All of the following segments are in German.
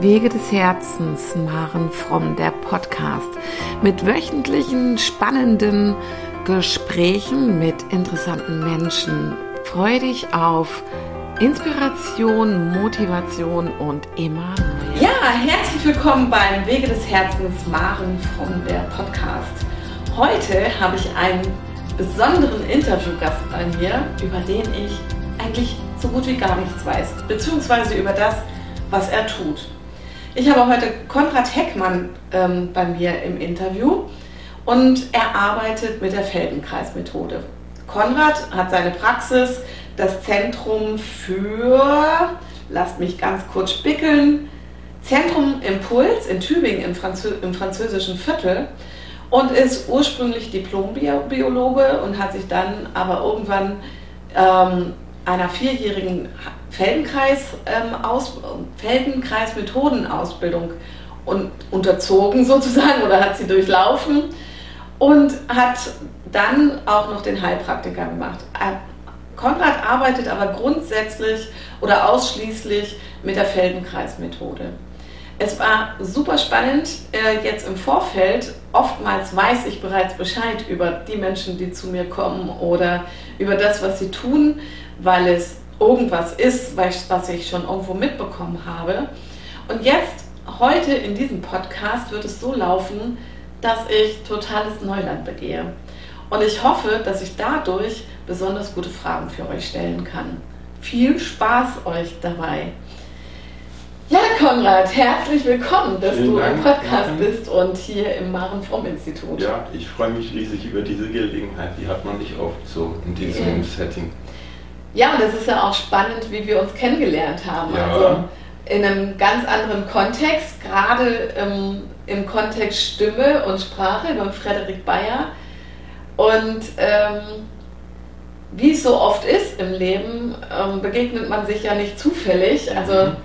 Wege des Herzens, Maren Fromm, der Podcast mit wöchentlichen spannenden Gesprächen mit interessanten Menschen. Freue dich auf Inspiration, Motivation und immer neue. Ja, herzlich willkommen beim Wege des Herzens, Maren Fromm, der Podcast. Heute habe ich einen besonderen Interviewgast bei mir, über den ich eigentlich so gut wie gar nichts weiß, beziehungsweise über das, was er tut. Ich habe heute Konrad Heckmann ähm, bei mir im Interview und er arbeitet mit der Feldenkreismethode. Konrad hat seine Praxis, das Zentrum für, lasst mich ganz kurz spickeln, Zentrum Impuls in Tübingen im, Franzö im französischen Viertel und ist ursprünglich Diplombiologe und hat sich dann aber irgendwann ähm, einer vierjährigen Feldenkreis, ähm, Feldenkreis-Methodenausbildung und, unterzogen sozusagen oder hat sie durchlaufen und hat dann auch noch den Heilpraktiker gemacht. Äh, Konrad arbeitet aber grundsätzlich oder ausschließlich mit der Feldenkreis-Methode. Es war super spannend äh, jetzt im Vorfeld. Oftmals weiß ich bereits Bescheid über die Menschen, die zu mir kommen oder über das, was sie tun, weil es irgendwas ist, was ich schon irgendwo mitbekommen habe. Und jetzt, heute in diesem Podcast, wird es so laufen, dass ich totales Neuland begehe. Und ich hoffe, dass ich dadurch besonders gute Fragen für euch stellen kann. Viel Spaß euch dabei. Ja, Konrad, herzlich willkommen, dass Vielen du Dank, im Podcast Maren. bist und hier im Maren Fromm Institut. Ja, ich freue mich riesig über diese Gelegenheit. Die hat man nicht oft so in diesem ja. Setting. Ja, und es ist ja auch spannend, wie wir uns kennengelernt haben. Ja. Also in einem ganz anderen Kontext, gerade ähm, im Kontext Stimme und Sprache beim Frederik Bayer. Und ähm, wie es so oft ist im Leben, ähm, begegnet man sich ja nicht zufällig. Also mhm.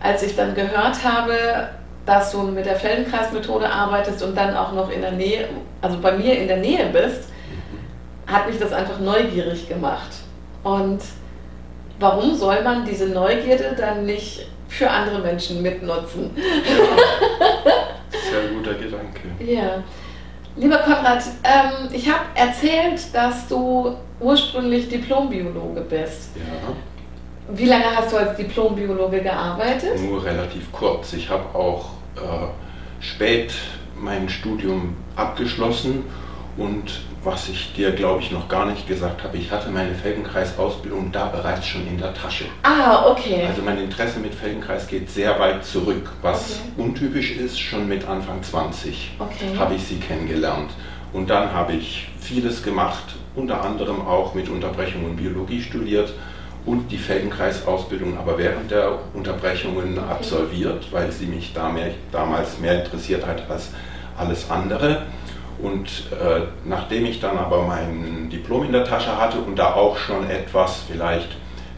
als ich dann gehört habe, dass du mit der Feldenkreismethode arbeitest und dann auch noch in der Nähe, also bei mir in der Nähe bist, mhm. hat mich das einfach neugierig gemacht. Und warum soll man diese Neugierde dann nicht für andere Menschen mitnutzen? Ja, sehr guter Gedanke. Ja. Lieber Konrad, ähm, ich habe erzählt, dass du ursprünglich Diplombiologe bist. Ja. Wie lange hast du als Diplombiologe gearbeitet? Nur relativ kurz. Ich habe auch äh, spät mein Studium abgeschlossen und was ich dir, glaube ich, noch gar nicht gesagt habe, ich hatte meine Feldenkreis-Ausbildung da bereits schon in der Tasche. Ah, okay. Also mein Interesse mit Feldenkreis geht sehr weit zurück. Was okay. untypisch ist, schon mit Anfang 20 okay. habe ich sie kennengelernt. Und dann habe ich vieles gemacht, unter anderem auch mit Unterbrechungen Biologie studiert und die Feldenkreis-Ausbildung aber während der Unterbrechungen okay. absolviert, weil sie mich damals mehr interessiert hat als alles andere. Und äh, nachdem ich dann aber mein Diplom in der Tasche hatte und da auch schon etwas, vielleicht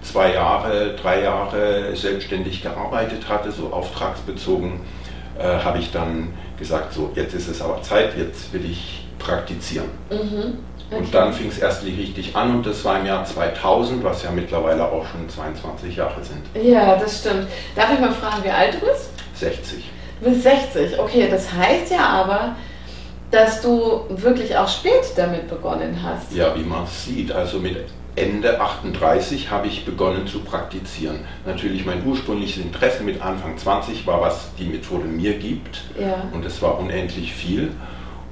zwei Jahre, drei Jahre selbstständig gearbeitet hatte, so auftragsbezogen, äh, habe ich dann gesagt, so jetzt ist es aber Zeit, jetzt will ich praktizieren. Mhm. Okay. Und dann fing es erst richtig an und das war im Jahr 2000, was ja mittlerweile auch schon 22 Jahre sind. Ja, das stimmt. Darf ich mal fragen, wie alt du bist? 60. Du bist 60, okay, das heißt ja aber, dass du wirklich auch spät damit begonnen hast. Ja, wie man sieht. Also mit Ende 38 habe ich begonnen zu praktizieren. Natürlich mein ursprüngliches Interesse mit Anfang 20 war, was die Methode mir gibt. Ja. Und es war unendlich viel.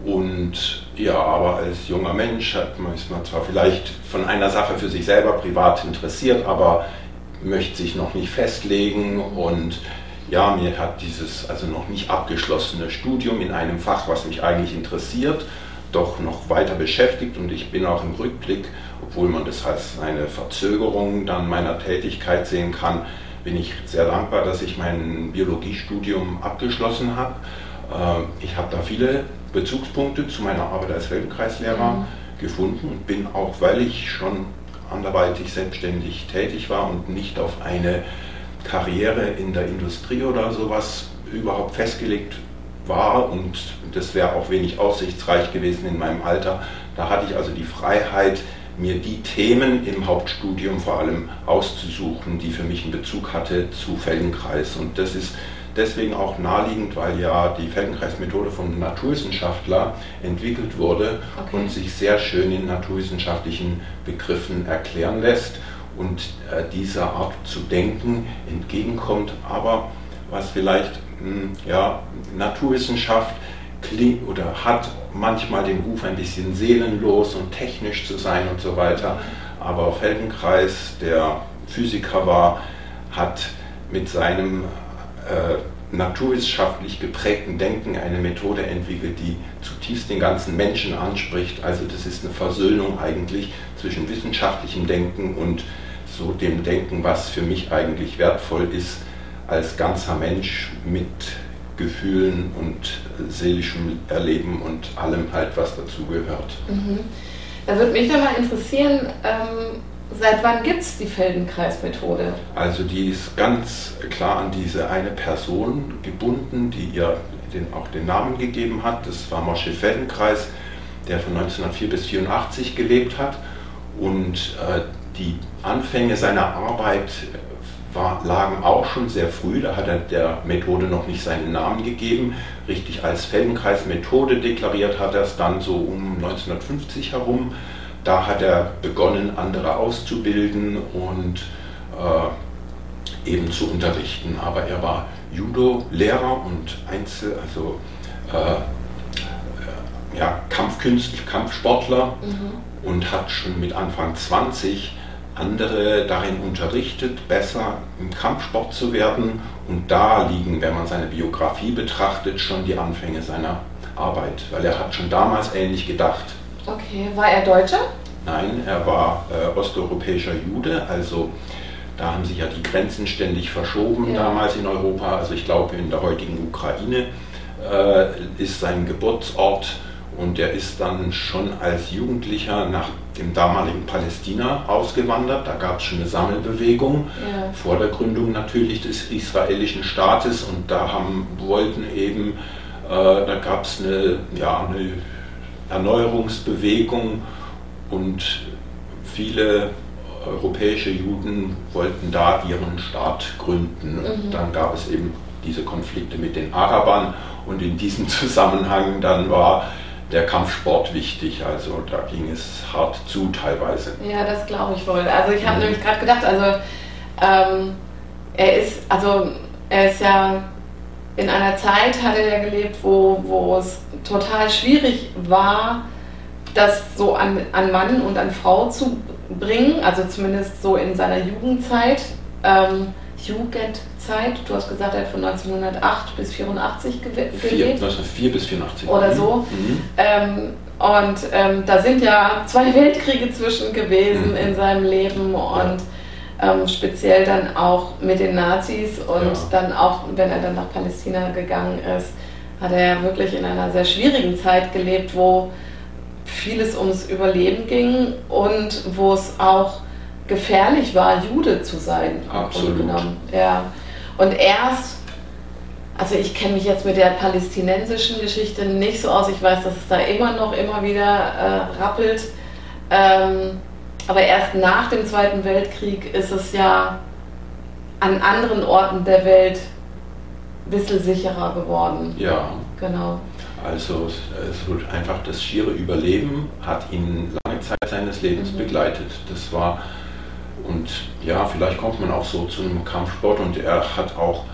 Und ja, aber als junger Mensch hat man, ist man zwar vielleicht von einer Sache für sich selber privat interessiert, aber möchte sich noch nicht festlegen und ja, mir hat dieses also noch nicht abgeschlossene Studium in einem Fach, was mich eigentlich interessiert, doch noch weiter beschäftigt und ich bin auch im Rückblick, obwohl man das als eine Verzögerung dann meiner Tätigkeit sehen kann, bin ich sehr dankbar, dass ich mein Biologiestudium abgeschlossen habe. Äh, ich habe da viele Bezugspunkte zu meiner Arbeit als Weltenkreislehrer mhm. gefunden und bin auch, weil ich schon anderweitig selbstständig tätig war und nicht auf eine Karriere in der Industrie oder sowas überhaupt festgelegt war und das wäre auch wenig aussichtsreich gewesen in meinem Alter. Da hatte ich also die Freiheit, mir die Themen im Hauptstudium vor allem auszusuchen, die für mich einen Bezug hatte zu Feldenkreis. Und das ist deswegen auch naheliegend, weil ja die Feldenkreismethode vom Naturwissenschaftler entwickelt wurde okay. und sich sehr schön in naturwissenschaftlichen Begriffen erklären lässt und äh, dieser Art zu denken entgegenkommt. Aber was vielleicht mh, hm, ja, Naturwissenschaft klingt oder hat manchmal den Ruf, ein bisschen seelenlos und technisch zu sein und so weiter. Aber Feldenkreis, der Physiker war, hat mit seinem äh, naturwissenschaftlich geprägten Denken eine Methode entwickelt, die zutiefst den ganzen Menschen anspricht. Also das ist eine Versöhnung eigentlich zwischen wissenschaftlichem Denken und so dem Denken, was für mich eigentlich wertvoll ist als ganzer Mensch mit Gefühlen und seelischem Erleben und allem halt, was dazugehört. Mhm. Da würde mich doch mal interessieren, ähm, seit wann gibt es die Feldenkreismethode? Also die ist ganz klar an diese eine Person gebunden, die ihr den, auch den Namen gegeben hat. Das war Moshe Feldenkreis, der von 1904 bis 1984 gelebt hat. Und äh, die Anfänge seiner Arbeit war, lagen auch schon sehr früh, da hat er der Methode noch nicht seinen Namen gegeben. Richtig als Feldenkreis-Methode deklariert hat er es dann so um 1950 herum. Da hat er begonnen, andere auszubilden und äh, eben zu unterrichten. Aber er war Judo-Lehrer und Einzel, also äh, äh ja, Kampfkünstler, Kampfsportler mhm. und hat schon mit Anfang 20 andere darin unterrichtet, besser im Kampfsport zu werden. Und da liegen, wenn man seine Biografie betrachtet, schon die Anfänge seiner Arbeit, weil er hat schon damals ähnlich gedacht. Okay, war er Deutscher? Nein, er war äh, osteuropäischer Jude, also da haben sich ja die Grenzen ständig verschoben ja. damals in Europa. Also ich glaube, in der heutigen Ukraine äh, ist sein Geburtsort und er ist dann schon als Jugendlicher nach dem damaligen Palästina ausgewandert. Da gab es schon eine Sammelbewegung ja. vor der Gründung natürlich des israelischen Staates und da haben, wollten eben, äh, da gab es eine, ja, eine Erneuerungsbewegung und viele europäische Juden wollten da ihren Staat gründen. Mhm. Dann gab es eben diese Konflikte mit den Arabern und in diesem Zusammenhang dann war der Kampfsport wichtig. Also da ging es hart zu teilweise. Ja, das glaube ich wohl. Also ich habe mhm. nämlich gerade gedacht, also ähm, er ist, also er ist ja in einer Zeit hat er ja gelebt, wo, wo es total schwierig war, das so an, an Mann und an Frau zu bringen, also zumindest so in seiner Jugendzeit. Ähm, Jugendzeit. Du hast gesagt, er hat von 1908 bis 84 gelebt. 1904 bis 84. Oder so. Mhm. Ähm, und ähm, da sind ja zwei Weltkriege zwischen gewesen mhm. in seinem Leben und ähm, speziell dann auch mit den Nazis und ja. dann auch, wenn er dann nach Palästina gegangen ist, hat er ja wirklich in einer sehr schwierigen Zeit gelebt, wo vieles ums Überleben ging und wo es auch gefährlich war, Jude zu sein. Absolut. Ja. Und erst, also ich kenne mich jetzt mit der palästinensischen Geschichte nicht so aus. Ich weiß, dass es da immer noch, immer wieder äh, rappelt. Ähm, aber erst nach dem Zweiten Weltkrieg ist es ja an anderen Orten der Welt ein bisschen sicherer geworden. Ja. Genau. Also es einfach das schiere Überleben hat ihn lange Zeit seines Lebens mhm. begleitet. Das war und ja, vielleicht kommt man auch so zu einem Kampfsport und er hat auch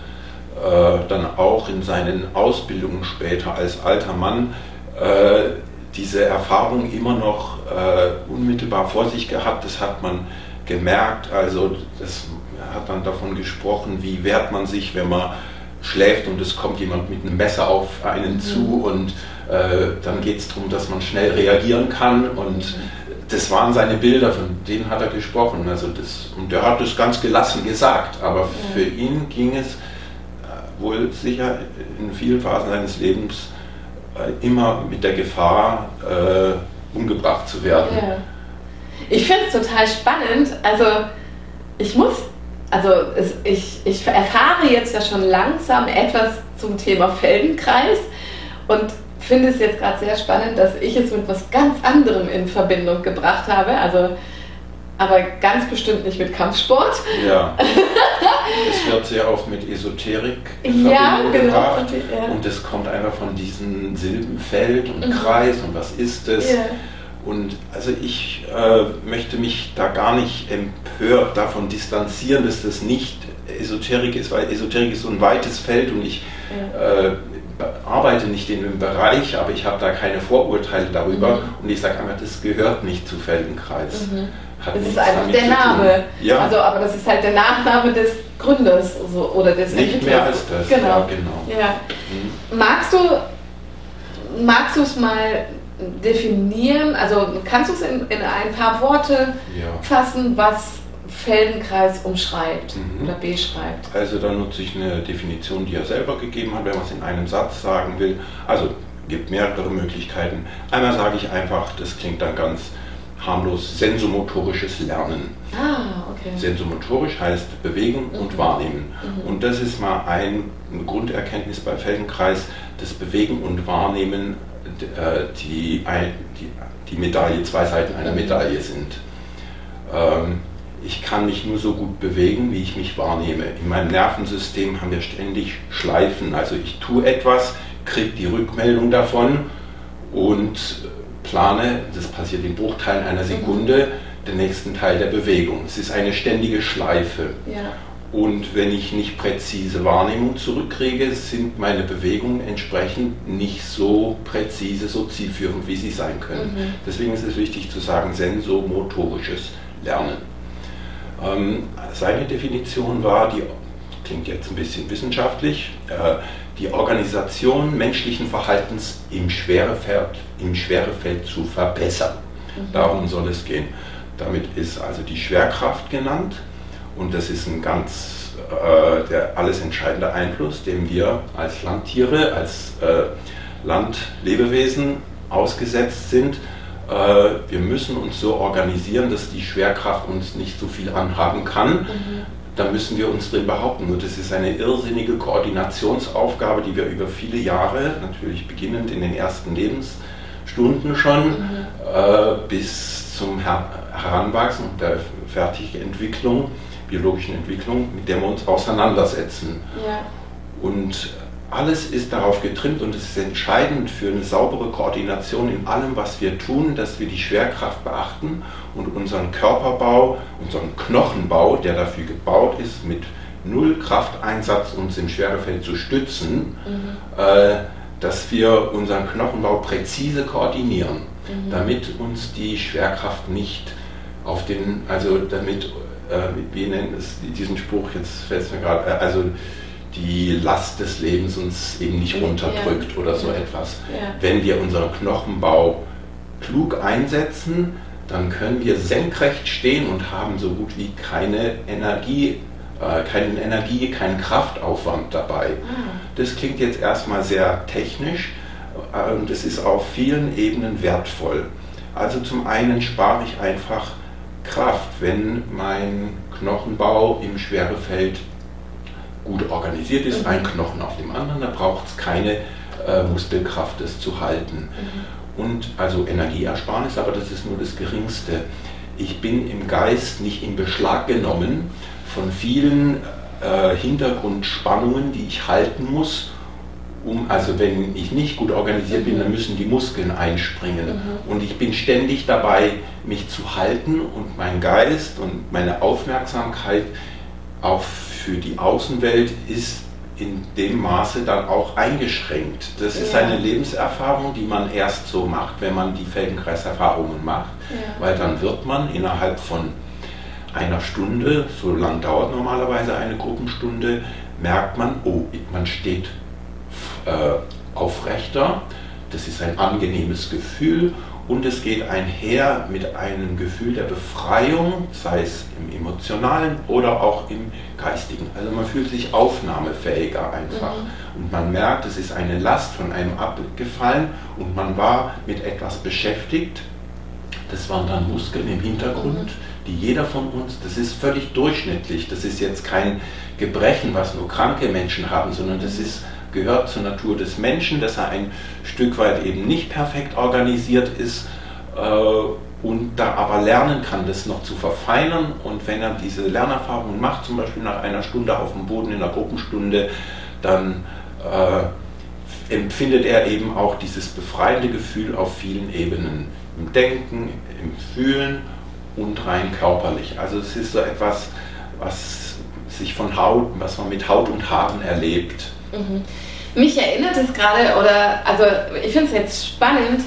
äh, dann auch in seinen Ausbildungen später als alter Mann äh, diese Erfahrung immer noch äh, unmittelbar vor sich gehabt. Das hat man gemerkt. Also das hat dann davon gesprochen, wie wehrt man sich, wenn man schläft und es kommt jemand mit einem Messer auf einen mhm. zu und äh, dann geht es darum, dass man schnell reagieren kann und das waren seine Bilder, von denen hat er gesprochen. Also das, und er hat das ganz gelassen gesagt, aber für ihn ging es äh, wohl sicher in vielen Phasen seines Lebens äh, immer mit der Gefahr, äh, umgebracht zu werden. Ja. Ich finde es total spannend. Also ich muss, also es, ich, ich erfahre jetzt ja schon langsam etwas zum Thema Feldenkreis und finde es jetzt gerade sehr spannend, dass ich es mit was ganz anderem in Verbindung gebracht habe. Also, aber ganz bestimmt nicht mit Kampfsport. Ja. es wird sehr oft mit Esoterik ja, genau. gebracht. Ja. Und es kommt einfach von diesem Silbenfeld und mhm. Kreis und was ist es. Ja. Und also ich äh, möchte mich da gar nicht empört davon distanzieren, dass das nicht Esoterik ist, weil Esoterik ist so ein weites Feld und ich ja. äh, arbeite nicht in dem Bereich, aber ich habe da keine Vorurteile darüber mhm. und ich sage einfach, das gehört nicht zu Feldenkreis. Mhm. Das ist einfach der Name. Ja. Also, aber das ist halt der Nachname des Gründers so, oder des Nicht mehr als das. Genau. Ja, genau. Ja. Mhm. Magst du magst du es mal definieren? Also kannst du es in, in ein paar Worte fassen, was Feldenkreis umschreibt mhm. oder beschreibt? Also da nutze ich eine Definition, die er selber gegeben hat, wenn man es in einem Satz sagen will. Also gibt mehrere Möglichkeiten. Einmal sage ich einfach, das klingt dann ganz harmlos, sensomotorisches Lernen. Ah, okay. Sensomotorisch heißt bewegen mhm. und wahrnehmen. Mhm. Und das ist mal ein, eine Grunderkenntnis bei Feldenkreis, das Bewegen und Wahrnehmen äh, die, die, die Medaille, zwei Seiten einer mhm. Medaille sind. Ähm, ich kann mich nur so gut bewegen, wie ich mich wahrnehme. In meinem Nervensystem haben wir ständig Schleifen. Also ich tue etwas, kriege die Rückmeldung davon und plane, das passiert in Bruchteilen einer Sekunde, mhm. den nächsten Teil der Bewegung. Es ist eine ständige Schleife. Ja. Und wenn ich nicht präzise Wahrnehmung zurückkriege, sind meine Bewegungen entsprechend nicht so präzise, so zielführend, wie sie sein können. Mhm. Deswegen ist es wichtig zu sagen, sensomotorisches Lernen. Ähm, seine Definition war, die klingt jetzt ein bisschen wissenschaftlich, äh, die Organisation menschlichen Verhaltens im Schwerefeld, im Schwerefeld zu verbessern. Mhm. Darum soll es gehen. Damit ist also die Schwerkraft genannt und das ist ein ganz äh, der alles entscheidende Einfluss, dem wir als Landtiere, als äh, Landlebewesen ausgesetzt sind. Äh, wir müssen uns so organisieren, dass die Schwerkraft uns nicht so viel anhaben kann. Mhm. Da müssen wir uns drin behaupten. Und das ist eine irrsinnige Koordinationsaufgabe, die wir über viele Jahre, natürlich beginnend in den ersten Lebensstunden schon, mhm. äh, bis zum Her Heranwachsen und der Fertigentwicklung, biologischen Entwicklung, mit der wir uns auseinandersetzen. Ja. Und alles ist darauf getrimmt und es ist entscheidend für eine saubere Koordination in allem, was wir tun, dass wir die Schwerkraft beachten und unseren Körperbau, unseren Knochenbau, der dafür gebaut ist, mit null Krafteinsatz uns im Schwerefeld zu stützen, mhm. äh, dass wir unseren Knochenbau präzise koordinieren, mhm. damit uns die Schwerkraft nicht auf den, also damit, äh, wie nennen es diesen Spruch, jetzt fällt es mir gerade, äh, also die Last des Lebens uns eben nicht runterdrückt ja. oder so etwas. Ja. Wenn wir unseren Knochenbau klug einsetzen, dann können wir senkrecht stehen und haben so gut wie keine Energie, äh, keine Energie, keinen Kraftaufwand dabei. Ah. Das klingt jetzt erstmal sehr technisch äh, und es ist auf vielen Ebenen wertvoll. Also zum einen spare ich einfach Kraft, wenn mein Knochenbau im Schwerefeld gut organisiert ist, ein Knochen auf dem anderen, da braucht es keine äh, Muskelkraft, das zu halten. Mhm. Und also Energieersparnis, aber das ist nur das Geringste. Ich bin im Geist nicht in Beschlag genommen von vielen äh, Hintergrundspannungen, die ich halten muss. Um, also wenn ich nicht gut organisiert bin, dann müssen die Muskeln einspringen. Mhm. Und ich bin ständig dabei, mich zu halten und mein Geist und meine Aufmerksamkeit auf für die Außenwelt ist in dem Maße dann auch eingeschränkt. Das ist ja. eine Lebenserfahrung, die man erst so macht, wenn man die Feldenkreiserfahrungen macht, ja. weil dann wird man innerhalb von einer Stunde, so lang dauert normalerweise eine Gruppenstunde, merkt man, oh, man steht äh, aufrechter, das ist ein angenehmes Gefühl und es geht einher mit einem Gefühl der Befreiung, sei es im emotionalen oder auch im geistigen. Also man fühlt sich aufnahmefähiger einfach mhm. und man merkt, es ist eine Last von einem abgefallen und man war mit etwas beschäftigt. Das waren dann Muskeln im Hintergrund, mhm. die jeder von uns, das ist völlig durchschnittlich, das ist jetzt kein Gebrechen, was nur kranke Menschen haben, sondern das mhm. ist gehört zur Natur des Menschen, dass er ein Stück weit eben nicht perfekt organisiert ist. Äh, und da aber lernen kann, das noch zu verfeinern. Und wenn er diese Lernerfahrung macht, zum Beispiel nach einer Stunde auf dem Boden in einer Gruppenstunde, dann äh, empfindet er eben auch dieses befreiende Gefühl auf vielen Ebenen. Im Denken, im Fühlen und rein körperlich. Also es ist so etwas, was sich von Haut, was man mit Haut und Haaren erlebt. Mhm. Mich erinnert es gerade, oder also ich finde es jetzt spannend,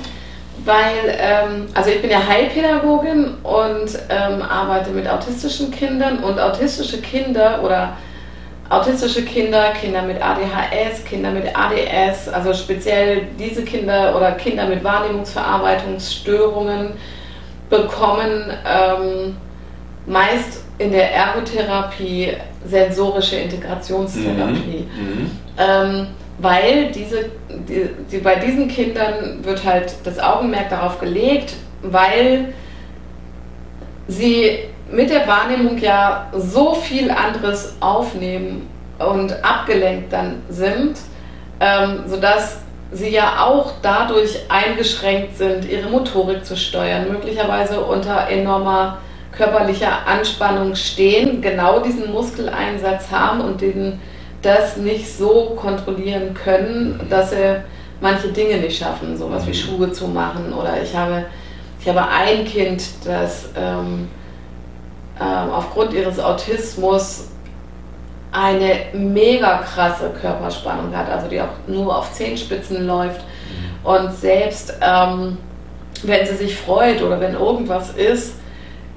weil, ähm, also ich bin ja Heilpädagogin und ähm, arbeite mit autistischen Kindern und autistische Kinder oder autistische Kinder, Kinder mit ADHS, Kinder mit ADS, also speziell diese Kinder oder Kinder mit Wahrnehmungsverarbeitungsstörungen bekommen ähm, meist in der Ergotherapie sensorische Integrationstherapie. Mhm. Mhm. Ähm, weil diese, die, die, bei diesen Kindern wird halt das Augenmerk darauf gelegt, weil sie mit der Wahrnehmung ja so viel anderes aufnehmen und abgelenkt dann sind, ähm, sodass sie ja auch dadurch eingeschränkt sind, ihre Motorik zu steuern, möglicherweise unter enormer körperlicher Anspannung stehen, genau diesen Muskeleinsatz haben und den das nicht so kontrollieren können, dass sie manche Dinge nicht schaffen, sowas wie mhm. Schuhe zu machen. Oder ich habe, ich habe ein Kind, das ähm, ähm, aufgrund ihres Autismus eine mega krasse Körperspannung hat, also die auch nur auf Zehenspitzen läuft. Mhm. Und selbst ähm, wenn sie sich freut oder wenn irgendwas ist,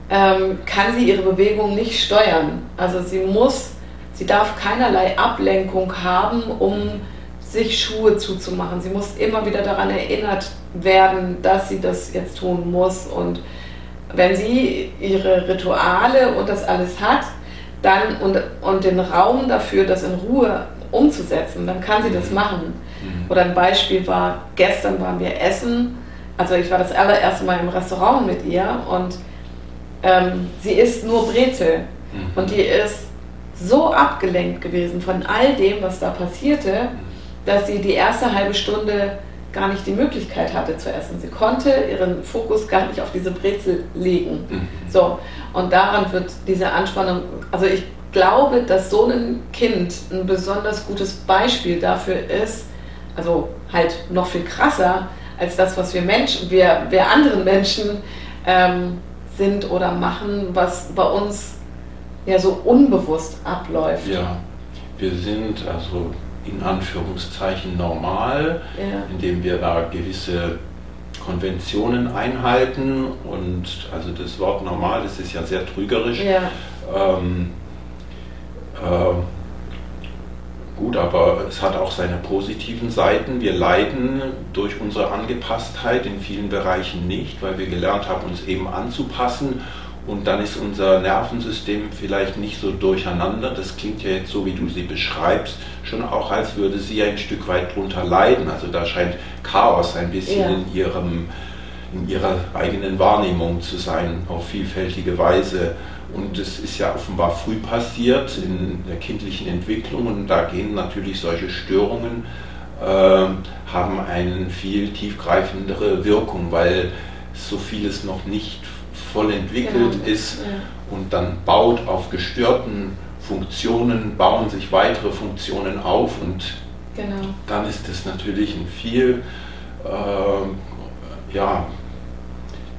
ähm, kann sie ihre Bewegung nicht steuern. Also sie muss Sie darf keinerlei Ablenkung haben, um sich Schuhe zuzumachen. Sie muss immer wieder daran erinnert werden, dass sie das jetzt tun muss. Und wenn sie ihre Rituale und das alles hat, dann und, und den Raum dafür, das in Ruhe umzusetzen, dann kann sie das mhm. machen. Mhm. Oder ein Beispiel war, gestern waren wir essen, also ich war das allererste Mal im Restaurant mit ihr und ähm, sie isst nur Brezel. Mhm. Und die ist so abgelenkt gewesen von all dem, was da passierte, dass sie die erste halbe Stunde gar nicht die Möglichkeit hatte zu essen. Sie konnte ihren Fokus gar nicht auf diese Brezel legen. Mhm. So, und daran wird diese Anspannung, also ich glaube, dass so ein Kind ein besonders gutes Beispiel dafür ist, also halt noch viel krasser als das, was wir Menschen, wir, wir anderen Menschen ähm, sind oder machen, was bei uns ja so unbewusst abläuft. Ja, wir sind also in Anführungszeichen normal, ja. indem wir da gewisse Konventionen einhalten und also das Wort normal, das ist ja sehr trügerisch. Ja. Ähm, äh, gut, aber es hat auch seine positiven Seiten. Wir leiden durch unsere Angepasstheit in vielen Bereichen nicht, weil wir gelernt haben, uns eben anzupassen und dann ist unser Nervensystem vielleicht nicht so durcheinander. Das klingt ja jetzt so, wie du sie beschreibst, schon auch, als würde sie ein Stück weit drunter leiden. Also da scheint Chaos ein bisschen ja. in, ihrem, in ihrer eigenen Wahrnehmung zu sein, auf vielfältige Weise. Und es ist ja offenbar früh passiert in der kindlichen Entwicklung und da gehen natürlich solche Störungen, äh, haben eine viel tiefgreifendere Wirkung, weil so vieles noch nicht voll entwickelt genau. ist ja. und dann baut auf gestörten Funktionen, bauen sich weitere Funktionen auf und genau. dann ist das natürlich ein viel äh, ja,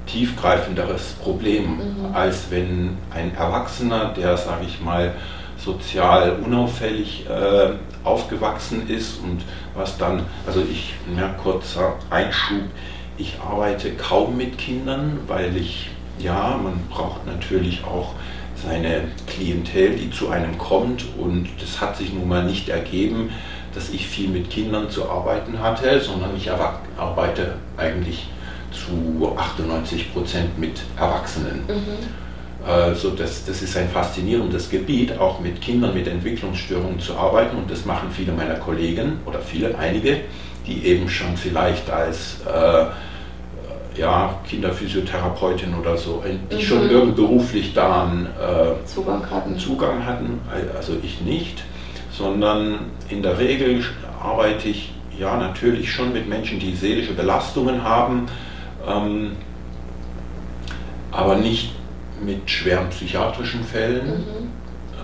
tiefgreifenderes Problem, mhm. als wenn ein Erwachsener, der, sage ich mal, sozial unauffällig äh, aufgewachsen ist und was dann, also ich, ja, kurzer Einschub, ich arbeite kaum mit Kindern, weil ich ja, man braucht natürlich auch seine Klientel, die zu einem kommt und das hat sich nun mal nicht ergeben, dass ich viel mit Kindern zu arbeiten hatte, sondern ich arbeite eigentlich zu 98 Prozent mit Erwachsenen. Mhm. Also das, das ist ein faszinierendes Gebiet, auch mit Kindern mit Entwicklungsstörungen zu arbeiten und das machen viele meiner Kollegen oder viele, einige, die eben schon vielleicht als äh, ja, Kinderphysiotherapeutin oder so, die mhm. schon irgend beruflich da einen äh, Zugang, hatten. Zugang hatten, also ich nicht, sondern in der Regel arbeite ich ja natürlich schon mit Menschen, die seelische Belastungen haben. Ähm, aber nicht mit schweren psychiatrischen Fällen. Mhm.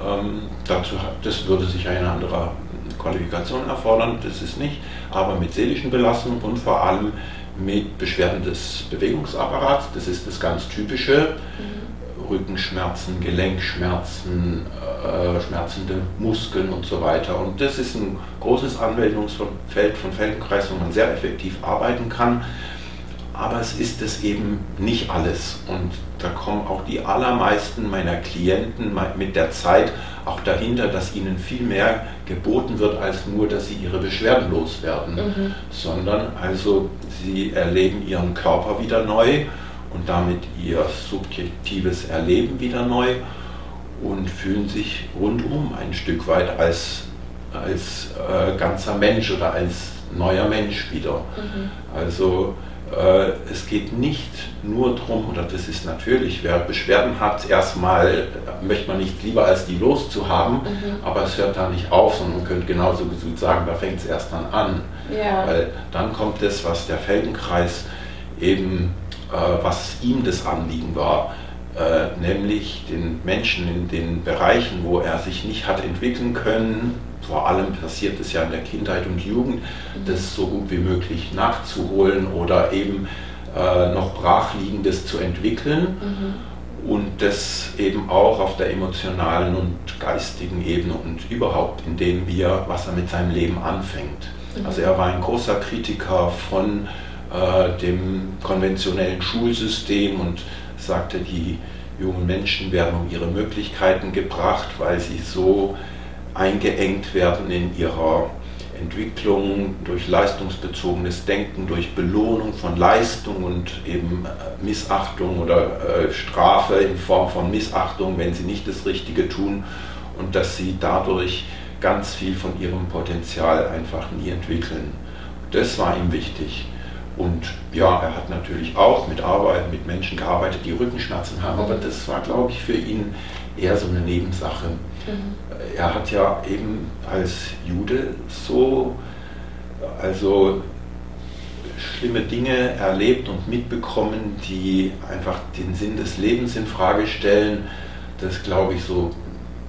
Ähm, dazu, das würde sich eine andere Qualifikation erfordern, das ist nicht, aber mit seelischen Belastungen und vor allem mit Beschwerden des Bewegungsapparats, das ist das ganz typische. Mhm. Rückenschmerzen, Gelenkschmerzen, äh, schmerzende Muskeln und so weiter. Und das ist ein großes Anwendungsfeld von Feldenkreis, wo man sehr effektiv arbeiten kann. Aber es ist es eben nicht alles. Und da kommen auch die allermeisten meiner Klienten mit der Zeit auch dahinter, dass ihnen viel mehr geboten wird, als nur, dass sie ihre Beschwerden loswerden, mhm. sondern also sie erleben ihren Körper wieder neu und damit ihr subjektives Erleben wieder neu und fühlen sich rundum ein Stück weit als, als äh, ganzer Mensch oder als neuer Mensch wieder. Mhm. Also es geht nicht nur darum, oder das ist natürlich, wer Beschwerden hat, erstmal möchte man nicht lieber als die loszuhaben, mhm. aber es hört da nicht auf, sondern man könnte genauso gut sagen, da fängt es erst dann an. Ja. Weil dann kommt das, was der Feldenkreis eben, äh, was ihm das Anliegen war, äh, nämlich den Menschen in den Bereichen, wo er sich nicht hat entwickeln können, vor allem passiert es ja in der Kindheit und Jugend, das so gut wie möglich nachzuholen oder eben äh, noch Brachliegendes zu entwickeln. Mhm. Und das eben auch auf der emotionalen und geistigen Ebene und überhaupt, indem wir, was er mit seinem Leben anfängt. Mhm. Also er war ein großer Kritiker von äh, dem konventionellen Schulsystem und sagte, die jungen Menschen werden um ihre Möglichkeiten gebracht, weil sie so eingeengt werden in ihrer Entwicklung durch leistungsbezogenes Denken, durch Belohnung von Leistung und eben äh, Missachtung oder äh, Strafe in Form von Missachtung, wenn sie nicht das Richtige tun und dass sie dadurch ganz viel von ihrem Potenzial einfach nie entwickeln. Das war ihm wichtig. Und ja, er hat natürlich auch mit Arbeit, mit Menschen gearbeitet, die Rückenschmerzen haben, aber das war, glaube ich, für ihn eher so eine Nebensache. Mhm. Er hat ja eben als Jude so, also schlimme Dinge erlebt und mitbekommen, die einfach den Sinn des Lebens in Frage stellen. Das glaube ich so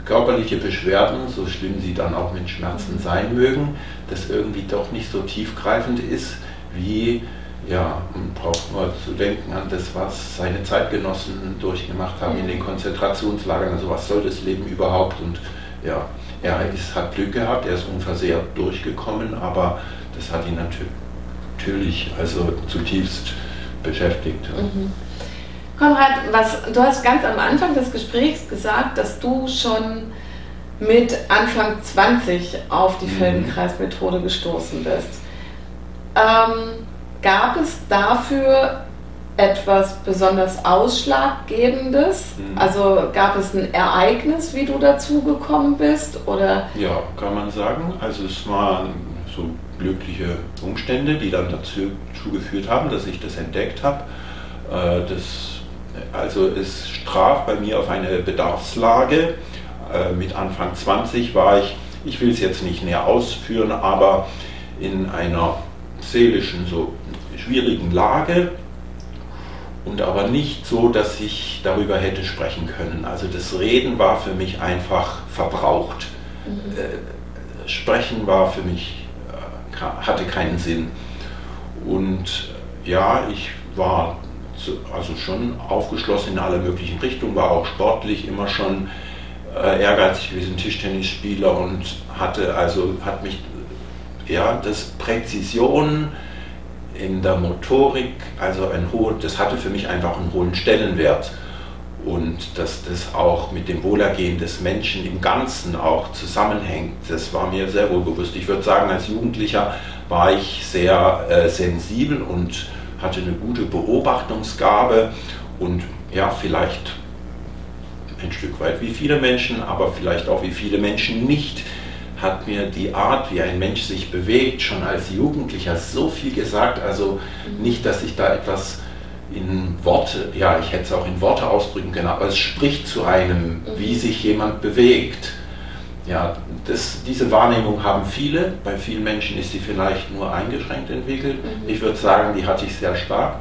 körperliche Beschwerden, so schlimm sie dann auch mit Schmerzen mhm. sein mögen, das irgendwie doch nicht so tiefgreifend ist wie ja, braucht man zu denken an das, was seine Zeitgenossen durchgemacht haben in den Konzentrationslagern. Also was soll das Leben überhaupt? Und ja, er ist, hat Glück gehabt, er ist unversehrt durchgekommen, aber das hat ihn natürlich also zutiefst beschäftigt. Mhm. Konrad, was, du hast ganz am Anfang des Gesprächs gesagt, dass du schon mit Anfang 20 auf die mhm. Feldenkreismethode gestoßen bist. Ähm, Gab es dafür etwas besonders Ausschlaggebendes? Mhm. Also gab es ein Ereignis, wie du dazu gekommen bist? Oder? Ja, kann man sagen. Also es waren so glückliche Umstände, die dann dazu geführt haben, dass ich das entdeckt habe. Äh, das, also es traf bei mir auf eine Bedarfslage. Äh, mit Anfang 20 war ich, ich will es jetzt nicht näher ausführen, aber in einer seelischen, so schwierigen Lage und aber nicht so, dass ich darüber hätte sprechen können. Also das Reden war für mich einfach verbraucht. Mhm. Äh, sprechen war für mich, äh, hatte keinen Sinn. Und ja, ich war also schon aufgeschlossen in alle möglichen Richtungen, war auch sportlich immer schon äh, ehrgeizig gewesen, Tischtennisspieler und hatte also, hat mich, ja, das Präzision, in der Motorik, also ein hohen, das hatte für mich einfach einen hohen Stellenwert. Und dass das auch mit dem Wohlergehen des Menschen im Ganzen auch zusammenhängt, das war mir sehr wohl bewusst. Ich würde sagen, als Jugendlicher war ich sehr äh, sensibel und hatte eine gute Beobachtungsgabe. Und ja, vielleicht ein Stück weit wie viele Menschen, aber vielleicht auch wie viele Menschen nicht hat mir die Art, wie ein Mensch sich bewegt, schon als Jugendlicher so viel gesagt. Also nicht, dass ich da etwas in Worte, ja, ich hätte es auch in Worte ausdrücken können, aber es spricht zu einem, wie sich jemand bewegt. Ja, das, diese Wahrnehmung haben viele, bei vielen Menschen ist sie vielleicht nur eingeschränkt entwickelt. Mhm. Ich würde sagen, die hatte ich sehr stark.